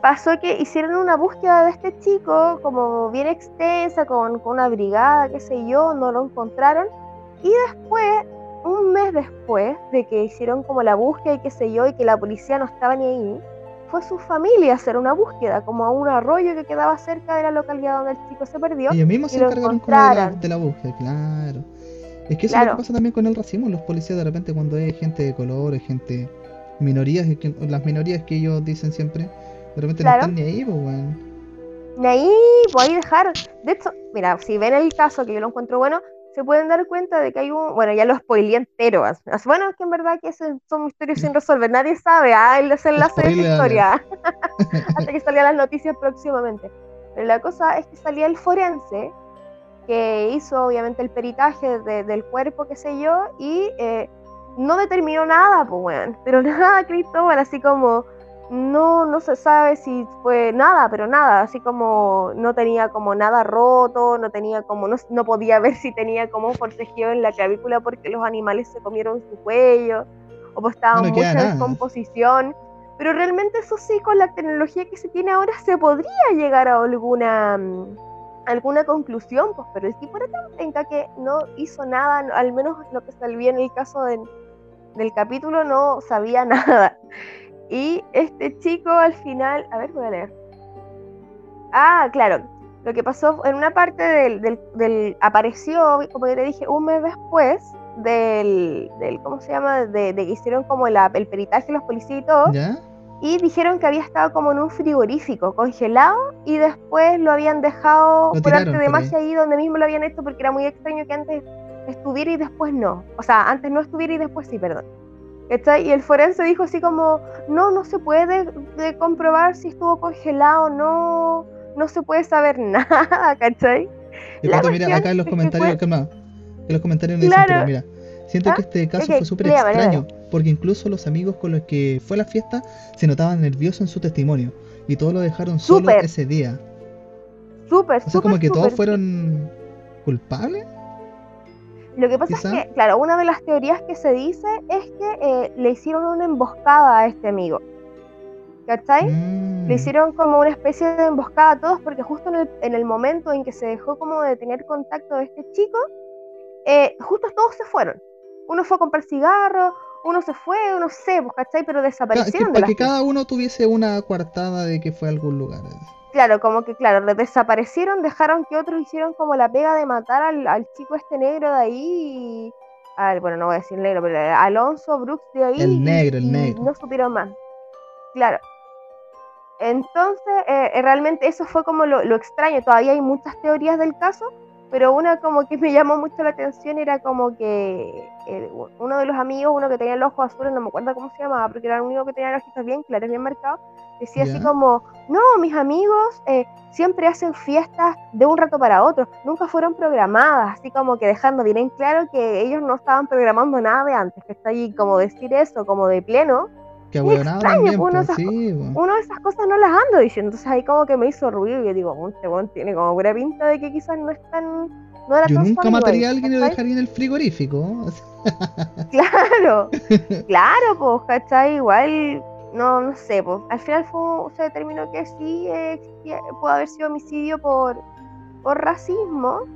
pasó que hicieron una búsqueda de este chico como bien extensa, con, con una brigada, qué sé yo, no lo encontraron. Y después, un mes después de que hicieron como la búsqueda y qué sé yo, y que la policía no estaba ni ahí, fue su familia a hacer una búsqueda, como a un arroyo que quedaba cerca de la localidad donde el chico se perdió. Ellos mismos se encargaron como de la, de la, búsqueda, claro. Es que eso es lo que pasa también con el racismo, los policías de repente cuando hay gente de color, gente minorías, las minorías que ellos dicen siempre, de repente no están ni ahí, pues, weón. Ni ahí, pues ahí dejar. De hecho, mira, si ven el caso que yo lo encuentro bueno, se pueden dar cuenta de que hay un. Bueno, ya lo spoileé entero. Bueno, que en verdad que son misterios sin resolver. Nadie sabe, ah, el desenlace de la historia. Hasta que salgan las noticias próximamente. Pero la cosa es que salía el forense, que hizo obviamente el peritaje del cuerpo, qué sé yo, y eh, no determinó nada, pues, weón. Pero nada, Cristóbal, así como no, no se sabe si fue nada, pero nada, así como no tenía como nada roto, no tenía como, no, no podía ver si tenía como un forcejeo en la clavícula porque los animales se comieron su cuello, o pues estaba en mucha descomposición. Pero realmente eso sí, con la tecnología que se tiene ahora, se podría llegar a alguna, mm, alguna conclusión, pues, pero el tipo era tan penca que no hizo nada, al menos lo que salió en el caso del capítulo, no sabía nada. Y este chico al final, a ver, voy a leer. Ah, claro. Lo que pasó en una parte del, del, apareció, como te dije, un mes después del, del ¿cómo se llama? De, que hicieron como el peritaje los policías y todo. Y dijeron que había estado como en un frigorífico, congelado, y después lo habían dejado por arte de magia ahí donde mismo lo habían hecho porque era muy extraño que antes estuviera y después no. O sea, antes no estuviera y después sí, perdón. Y el forense dijo así como, no, no se puede comprobar si estuvo congelado, no, no se puede saber nada, ¿cachai? Y mira, acá en los comentarios, fue... en los comentarios me dicen, pero mira, siento que ¿Ah? este caso fue súper extraño, porque incluso los amigos con los que fue la fiesta se notaban nerviosos en su testimonio, y todos lo dejaron solo ese día. Súper, O sea, como que todos fueron culpables. Lo que pasa es que, claro, una de las teorías que se dice es que eh, le hicieron una emboscada a este amigo. ¿Cachai? Le mm. hicieron como una especie de emboscada a todos porque justo en el, momento en que se dejó como de tener contacto de este chico, eh, justo todos se fueron. Uno fue a comprar cigarro, uno se fue, uno se, pues, ¿cachai? Pero desaparecieron. para que cada uno tuviese una coartada de que fue a algún lugar. Claro, como que, claro, desaparecieron, dejaron que otros hicieron como la pega de matar al, chico este negro de ahí. al, bueno, no voy a decir negro, pero Alonso Brooks de ahí. El negro, el negro. No supieron más. Claro. Entonces, eh, eh, realmente eso fue como lo, lo extraño. Todavía hay muchas teorías del caso, pero una como que me llamó mucho la atención era como que uno de los amigos, uno que tenía el ojo azul, no me acuerdo cómo se llamaba, porque era el único que tenía los ojitos bien claros, bien marcados, decía así como, no, mis amigos eh, siempre hacen fiestas de un rato para otro, nunca fueron programadas, así como que dejando bien en claro que ellos no estaban programando nada de antes, que está ahí como decir eso, como de pleno, que extraño, pues, uno, uno, de esas cosas no las ando diciendo. Entonces ahí como que me hizo ruido y yo digo, este weón tiene como buena pinta de que quizás no es tan. No era yo nunca mataría a alguien y lo dejaría en el frigorífico. claro, claro, pues, ¿cachai? Igual, no, no sé, pues. Al final fue, se determinó que sí eh, puede haber sido homicidio por, por racismo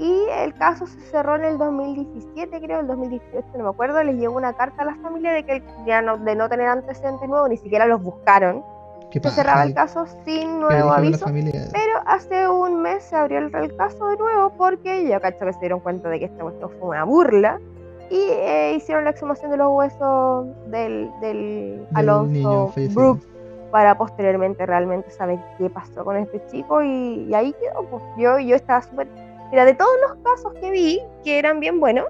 y el caso se cerró en el 2017, creo, el 2018, no me acuerdo. Les llegó una carta a la familia de que ya no, de no tener antecedentes nuevos, ni siquiera los buscaron. Se cerraba el caso sin nuevo aviso. Pero hace un mes se abrió el, caso de nuevo porque ya cacho que se dieron cuenta de que esta cuestión fue una burla. Y eh, hicieron la exhumación de los huesos del, del, Alonso Brooks para posteriormente realmente saber qué pasó con este chico. Y, ahí quedó. Pues. Yo, yo estaba súper Mira, de todos los casos que vi, que eran bien buenos,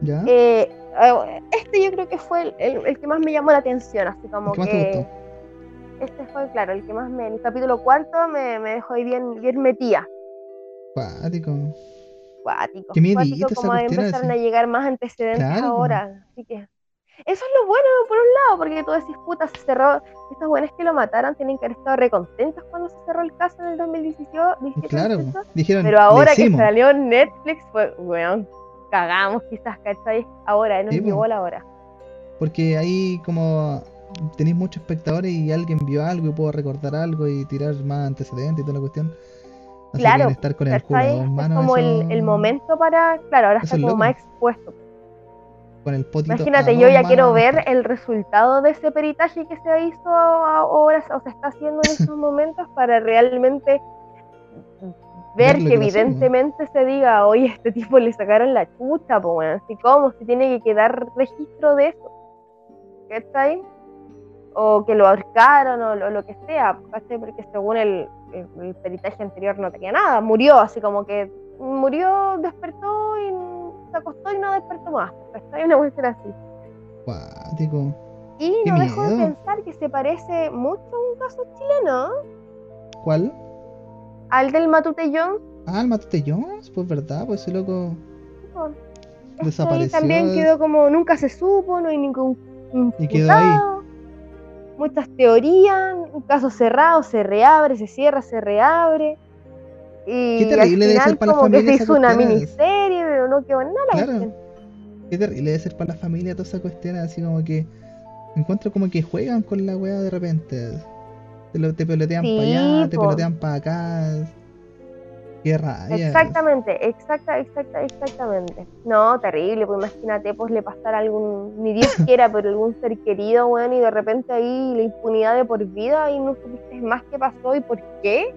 ¿Ya? Eh, eh, este yo creo que fue el, el- el que más me llamó la atención, así como ¿El que más te que este fue, claro, el que más me, el capítulo cuarto me, me dejó ahí bien, bien metida. Cuático. Cuático. Qué miedito cuático como empezaron a llegar más antecedentes Claro, ahora. Así que eso es lo bueno por un lado, porque tú decís, puta, se cerró. Estos buenos que lo mataron tienen que haber estado recontentos cuando se cerró el caso en el 2018. 17, Claro. 18. Dijeron, Pero "Le ahora que hicimos". salió Netflix fue, weón, cagamos quizás, ¿cachai? Ahora, nos Sí, llegó la hora. Porque ahí como tenéis muchos espectadores y alguien vio algo y pudo recordar algo y tirar más antecedentes y toda la cuestión. Así Claro, que estar con el culo Es manos, como eso- el, el momento para, claro, ahora está es como loco. más expuesto. Con el potito Imagínate, yo ya manos, quiero ver el resultado de ese peritaje que se hizo ahora o se está haciendo en estos momentos para realmente ver que evidentemente se diga, oye, este tipo le sacaron la chucha, pues bueno, así como si tiene que quedar registro de eso. ¿Cachai? O que lo ahorcaron o lo, lo que sea, ¿cachai? Porque según el, el- el peritaje anterior no tenía nada, murió, así como que murió, despertó y se acostó y no despertó más, ¿cachai? Una cuestión así. Cuático. Y no dejo de miedo. pensar que se parece mucho a un caso chileno, ¿Cuál? al del Matute Jones. Ah, el Matute Jones, pues verdad, pues ese loco Este Desapareció. también quedó como nunca se supo, no hay ningún Y quedó ahí. imputado. Muchas teorías, un caso cerrado, se reabre, se cierra, se reabre. Y Qué terrible debe ser para la como que se familia hizo una miniserie, pero no quedó nada. la Claro. Qué terrible debe ser para la familia toda esa cuestión, así como que encuentro como que juegan con la weá de repente. Te, lo, te pelotean Sí, para allá, te po. pelotean para acá. Qué rabia. Exactamente, exacta, exacta, exactamente. No, terrible, pues imagínate, pues le pasara algún, ni Dios quiera, pero algún ser querido, weón, y de repente ahí la impunidad de por vida y no supiste más qué pasó y por qué.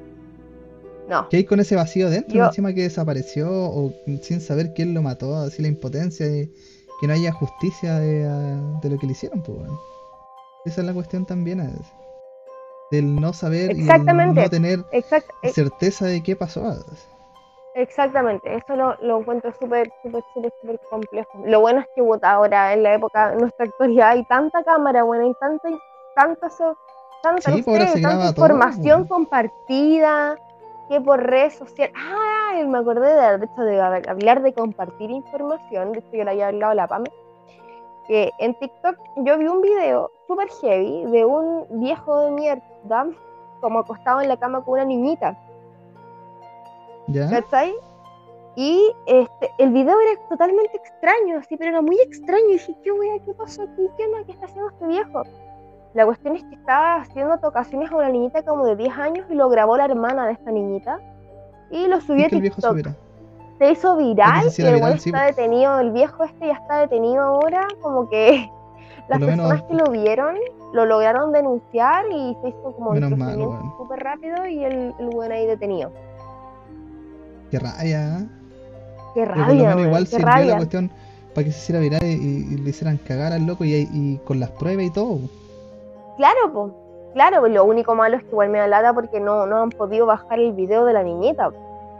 No, ¿Qué hay con ese vacío dentro? Yo- Encima que desapareció o sin saber quién lo mató, así la impotencia de que no haya justicia de, de lo que le hicieron, pues. Esa es la cuestión también, es del no saber y no tener exact, e- certeza de qué pasó. exactamente, eso lo, lo encuentro súper, súper, súper, súper complejo. Lo bueno es que ahora en la época, en nuestra actualidad, hay tanta cámara, bueno, hay tanta, tanta, tanta, Sí, no pues sé, tanta todo, información weón. compartida, que por redes sociales. Ah, me acordé de, de hecho de hab- hablar de compartir información, de hecho yo le había hablado a la PAME, que en TikTok yo vi un video súper heavy de un viejo de mierda como acostado en la cama con una niñita. ¿Ya? ¿cachai? Y este, el video era totalmente extraño, así, pero era muy extraño. Y dije, ¿qué wea? ¿Qué pasó aquí? ¿Qué onda? ¿Qué está haciendo este viejo? La cuestión es que estaba haciendo tocaciones a una niñita como de 10 años y lo grabó la hermana de esta niñita. Y lo subió Y a TikTok. Se hizo viral y el viral, sí, está pues. detenido, el viejo este ya está detenido ahora, como que las lo menos- personas que lo vieron lo lograron denunciar y se hizo como Menos mal, procedimiento súper rápido y el, el weón ahí detenido. Qué rabia. ¿eh? Qué Pero por lo rabia, menos igual qué sirvió la rabia. cuestión para que se hiciera viral y, y le hicieran cagar al loco y, y con las pruebas y todo. Claro, pues. Claro, pues lo único malo es que igual me da lata porque no, no han podido bajar el video de la niñita.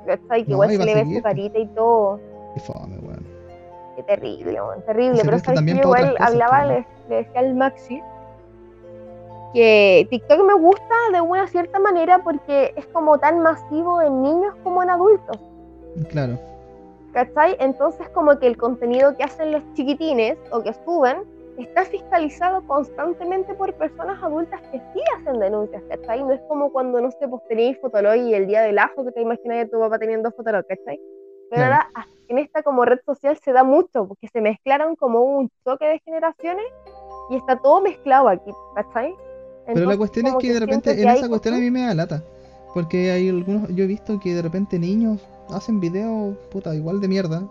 ¿Cachai? Que No, igual se le ve su carita y todo. Qué fome, weón. Qué terrible, weón, terrible. Pero sabes que yo igual cosas, hablaba, le, le decía al Maxi, que TikTok me gusta de una cierta manera porque es como tan masivo en niños como en adultos. Claro. ¿Cachai? Entonces como que el contenido que hacen los chiquitines o que suben está fiscalizado constantemente por personas adultas que sí hacen denuncias, ¿cachai? No es como cuando, no sé, pues tenéis Fotolog y el día del ajo que te imaginas a tu papá teniendo Fotolog, ¿cachai? Pero ahora en esta como red social se da mucho, porque se mezclaron como un choque de generaciones y está todo mezclado aquí, ¿cachai? Pero la cuestión es que de repente que en esa cuestión a mí me da lata. Porque hay algunos, yo he visto que de repente niños hacen videos, puta, igual de mierda.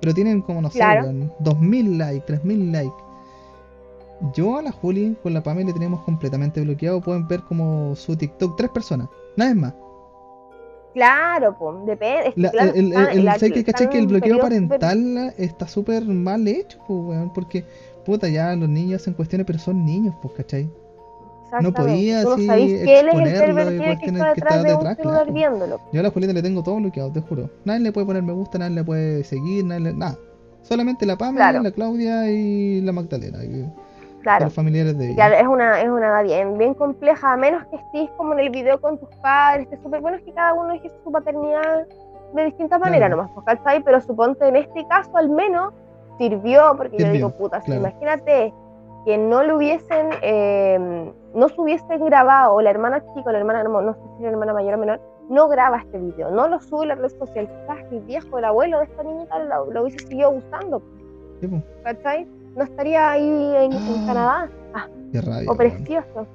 Pero tienen como, no sé, Claro. weón, 2000 likes, 3000 likes. Yo a la Juli con la Pame le tenemos completamente bloqueado. Pueden ver como su TikTok tres personas, nada más. Claro, pues, depende. La- claro, el, el, están- el- la- sé que, el bloqueo parental está súper mal hecho, pues, weón, porque, puta, ya los niños hacen cuestiones, pero son niños, pues, ¿cachai? No podía así sabéis que él es el pervertido que está detrás está de un detrás, celular claro. viéndolo. Yo a la Julieta le tengo todo bloqueado, te juro. Nadie le puede poner me gusta, nadie le puede seguir, nadie le... nada. Solamente la Pamela, Claro. la Claudia y la Magdalena. Claro. Los familiares de Claro, ella. es una, es una edad bien, bien compleja, a menos que estés como en el video con tus padres, que súper bueno es que cada uno ejerce su paternidad de distinta manera Claro. nomás, pues, ¿cachai? Pero suponte en este caso al menos sirvió, porque yo digo, puta, si imagínate que no lo hubiesen, eh, no se hubiesen grabado, o la hermana chica, o la hermana, no, no sé si la hermana mayor o menor, no graba este video, no lo sube a la red social, quizás el viejo, el abuelo de esta niñita lo, lo hubiese seguido usando, Sí. ¿cachai? No estaría ahí en, en Ah. Canadá. Qué rabia. O precioso.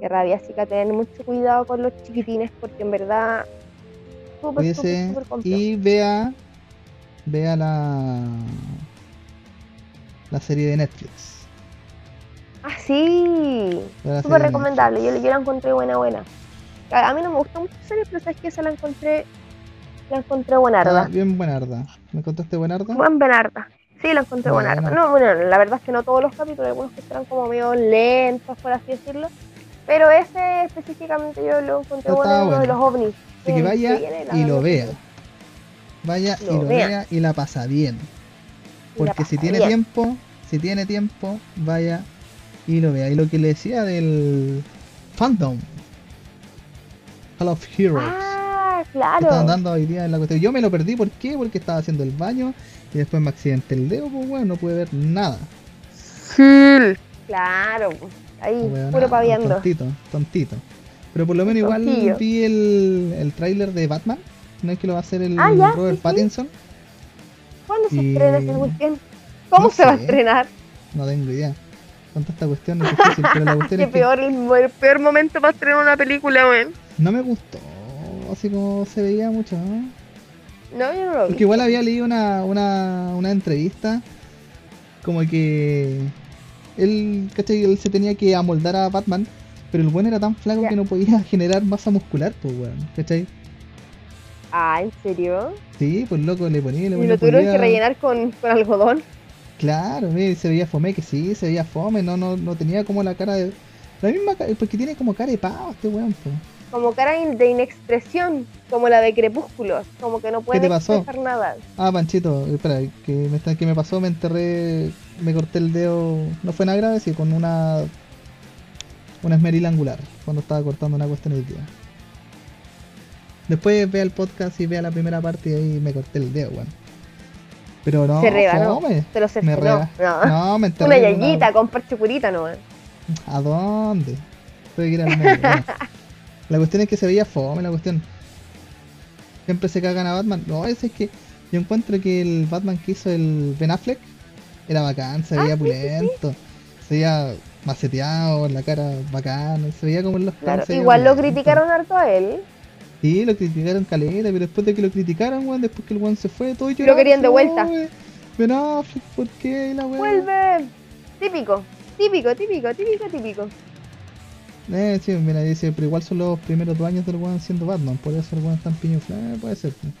Qué rabia, así que tener mucho cuidado con los chiquitines porque en verdad súper, súper, y vea vea la la serie de Netflix. Ah, sí, súper recomendable. Yo, la encontré buena, buena. A, a mí no me gustan mucho series, pero sabes que esa la encontré, la encontré Ah, buenarda. bien buenarda. ¿Me contaste buenarda? Buen buenarda. Sí, la encontré buenarda. Bueno. No, bueno, la verdad es que no todos los capítulos, algunos que eran como medio lentos, por así decirlo. Pero ese específicamente yo lo encontré Está bueno, uno de los ovnis. Así que vaya y lo vea. Vaya y Lo lo vea. vea y la pasa bien. Porque si tiene bien. tiempo, si tiene tiempo, vaya y lo vea. Y lo que le decía del fandom. Hall of Heroes. Ah, estaban claro. dando hoy día en la cuestión. Yo me lo perdí, ¿por qué? Porque estaba haciendo el baño y después me accidenté el dedo, pues bueno, no pude ver nada. Claro, ahí, Weón, puro ah, paviando. Tontito, tontito. Pero por lo menos igual Tontillo. vi el, el tráiler de Batman. No es que lo va a hacer el Ah, ya, Robert sí, sí. Pattinson. ¿Cuándo se estrena esa cuestión? ¿Cómo No se va a estrenar? No tengo idea. Con toda esta cuestión es difícil, pero la cuestión Qué es que peor, el, el peor momento para estrenar una película, weón. no me gustó. Así como se veía mucho, ¿no? No, yo no lo vi. Porque igual había leído una, una, una entrevista como que él, ¿cachai? Él se tenía que amoldar a Batman, pero el bueno era tan flaco que no podía generar masa muscular, pues weón, ¿cachai? Ah, ¿en serio? Sí, pues loco le ponía, le ¿Y lo tuvieron que rellenar con, con algodón? Claro, mira, se veía fome, que sí, se veía fome, no, no, no tenía como la cara de. La misma cara, porque tiene como cara de pavo este weón, pues. Como cara de inexpresión, como la de Crepúsculos, como que no puede te pasó? expresar nada. Ah, Panchito, espera, que me, que me pasó, me enterré, me corté el dedo, no fue nada grave, sí, con una una esmerila angular, cuando estaba cortando una cuestión el día. Después vea el podcast y vea la primera parte y ahí me corté el dedo, weón. Pero no, Se rebanó. fome. Se lo Me reba- No. No, me enterré. Una yayita con parche curita, ¿no? ¿A dónde? Tuve que ir al medio. La cuestión es que se veía fome, la cuestión. Siempre se cagan a Batman. No, es, es que yo encuentro que el Batman que hizo el Ben Affleck era bacán, se Ah, veía sí, sí, sí. pulento, se veía maceteado, la cara bacán, se veía como en los Claro. Igual lo criticaron harto a él. Sí, lo criticaron caleta, pero después de que lo criticaron, weón, después que el weón se fue, todo Lo querían de vuelta. Ben Affleck, ¿por qué? La weá. ¡Vuelve! Típico, típico, típico, típico, típico. Eh, sí, mira, dice, pero igual son los primeros dos años del weón siendo Batman, por eso el weón tan piñufla, eh, puede ser. pues.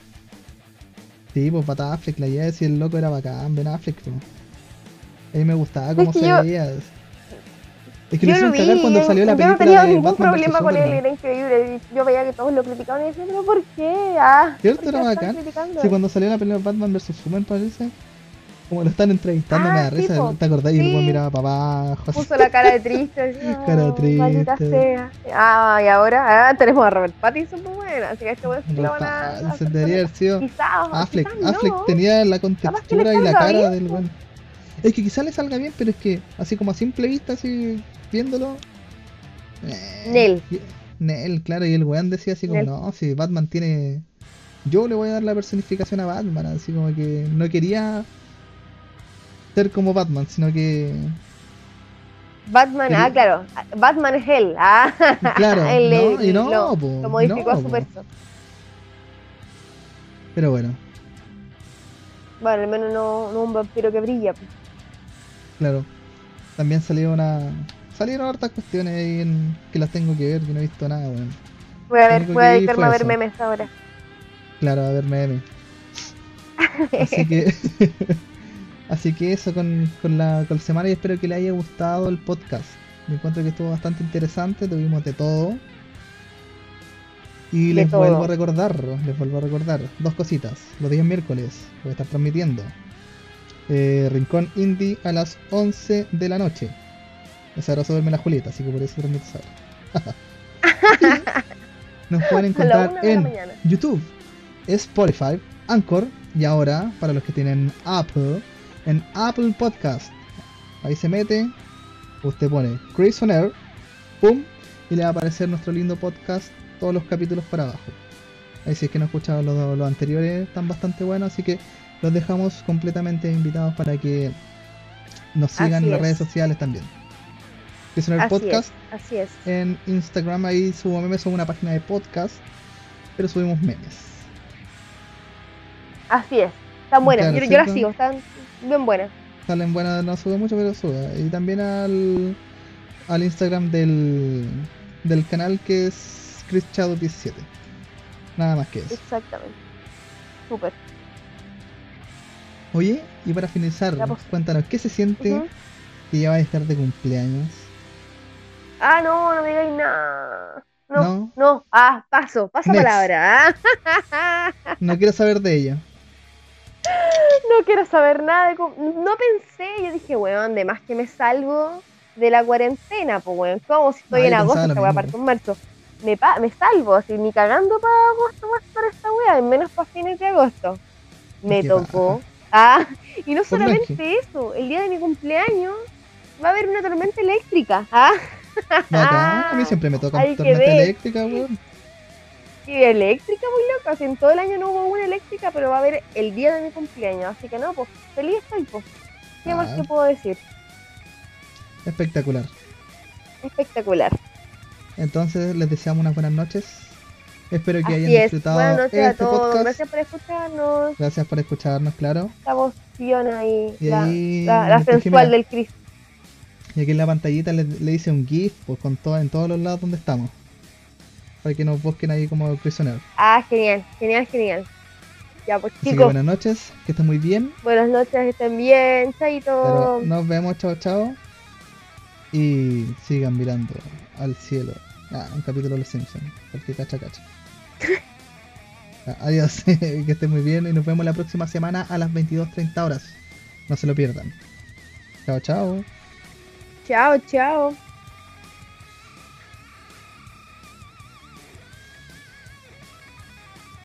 Sí, pues Bat Affleck, la idea de si el loco era bacán, Ben Affleck, pues. A mí me gustaba cómo que se yo- veía. Es que Yo lo vi, cuando yo, salió la yo película no tenía de ningún Batman problema con él, era increíble. Yo veía que todos lo criticaban y decía, pero ¿por qué? Ah, ¿Cierto? ¿por qué Era bacán. Sí, cuando salió la película de Batman vs Superman, parece. Como lo están entrevistando, me Ah, da sí, risa. ¿Te acordás? Y el Sí. miraba para abajo. Puso la cara de triste. así, Cara "Ah, triste. Sea. Ah, y ahora ah, tenemos a Robert Pattinson muy buena. Así que este weón sí lo van a. Hacer debería haber sido Quizás, Affleck, quizás Affleck no. tenía la contextura y la cara bien, del weón. Es que quizás le salga bien, pero es que así como a simple vista, así viéndolo. eh, Nel. Nel, claro, y el weón decía así como, Nel. no, si Batman tiene. Yo le voy a dar la personificación a Batman, así como que no quería ser como Batman, sino que. Batman, El- ah, claro. Batman es él. Ah, Claro, él no, y no, lo, po, lo modificó a su verso. Pero bueno, Bueno, al menos no, no un vampiro que brilla. pues. claro. También salió una. Salieron hartas cuestiones ahí en, que las tengo que ver, que no he visto nada, weón. Voy a ver, voy a dedicarme a ver memes ahora. Claro, a ver meme. Así que. así que eso con, con la, con la semana y espero que le haya gustado el podcast. Me encuentro que estuvo bastante interesante, tuvimos de todo. Y De les todo. vuelvo a recordar, les vuelvo a recordar dos cositas. Los días miércoles voy a estar transmitiendo eh, Rincón Indie a las 11 de la noche. Esa hora se duerme la Julieta, así que por eso transmite esa hora. Nos pueden encontrar en. YouTube, Spotify, Anchor y ahora, para los que tienen Apple, en Apple Podcast. Ahí se mete, usted pone Chris on Air, pum, y le va a aparecer nuestro lindo podcast, todos los capítulos para abajo. Ahí si es que no escucharon los, los anteriores, están bastante buenos, así que los dejamos completamente invitados para que nos sigan Así en las es. redes sociales también. Chris on Air Así Podcast es, así es. en Instagram, ahí subo memes, son una página de podcast, pero subimos memes. Así es. Están buenas. Yo, yo las sigo, están bien buenas. Salen buenas, no sube mucho, pero sube. Y también al, al Instagram del, del canal que es Chris Shadow 17. Nada más que eso. Exactamente. Súper. Oye, y para finalizar, pues. cuéntanos, ¿qué se siente Ujú. que ya va a estar de cumpleaños? Ah, no, no me digáis nada. No, No. no, Ah, paso, paso Next. palabra. ¿ah? No quiero saber de ella. No quiero saber nada de No pensé, yo dije, weón, de más que me salvo de la cuarentena, pues weón. Como si estoy en agosto, esta weá parte en marzo. Me, pa- me salvo, así, ni cagando para agosto más para esta weá, menos para fines de agosto. Me tocó. Ah, y no Pues solamente eso, el día de mi cumpleaños va a haber una tormenta eléctrica. Ah, Bacán, a mí siempre me toca tormenta eléctrica, weón. Y eléctrica muy loca, así, en todo el año no hubo una eléctrica, pero va a haber el día de mi cumpleaños. Así que no, pues feliz estoy, pues. ¿Qué más Ah. te puedo decir? Espectacular. Espectacular. Entonces les deseamos unas buenas noches. Espero que hayan Así es. disfrutado Buenas noches a este todos. podcast. Gracias por escucharnos. Gracias por escucharnos, claro. La voción ahí. Y la, ahí, la- la sensual del Cristo. Y aquí en la pantallita le, le hice un GIF pues, con todo, en todos los lados donde estamos. Para que nos busquen ahí como prisioneros. Ah, genial, genial, genial. Ya, pues Así que chicos, buenas noches, que estén muy bien. buenas noches, que estén bien. Chaito. Pero nos vemos, chao, chao. Y sigan mirando al cielo. Ah, un capítulo de Los Simpsons. Porque cacha, cacha. Ah, adiós, que estén muy bien y nos vemos la próxima semana a las 22.30 horas. No se lo pierdan. Chao, chao. Chao, chao.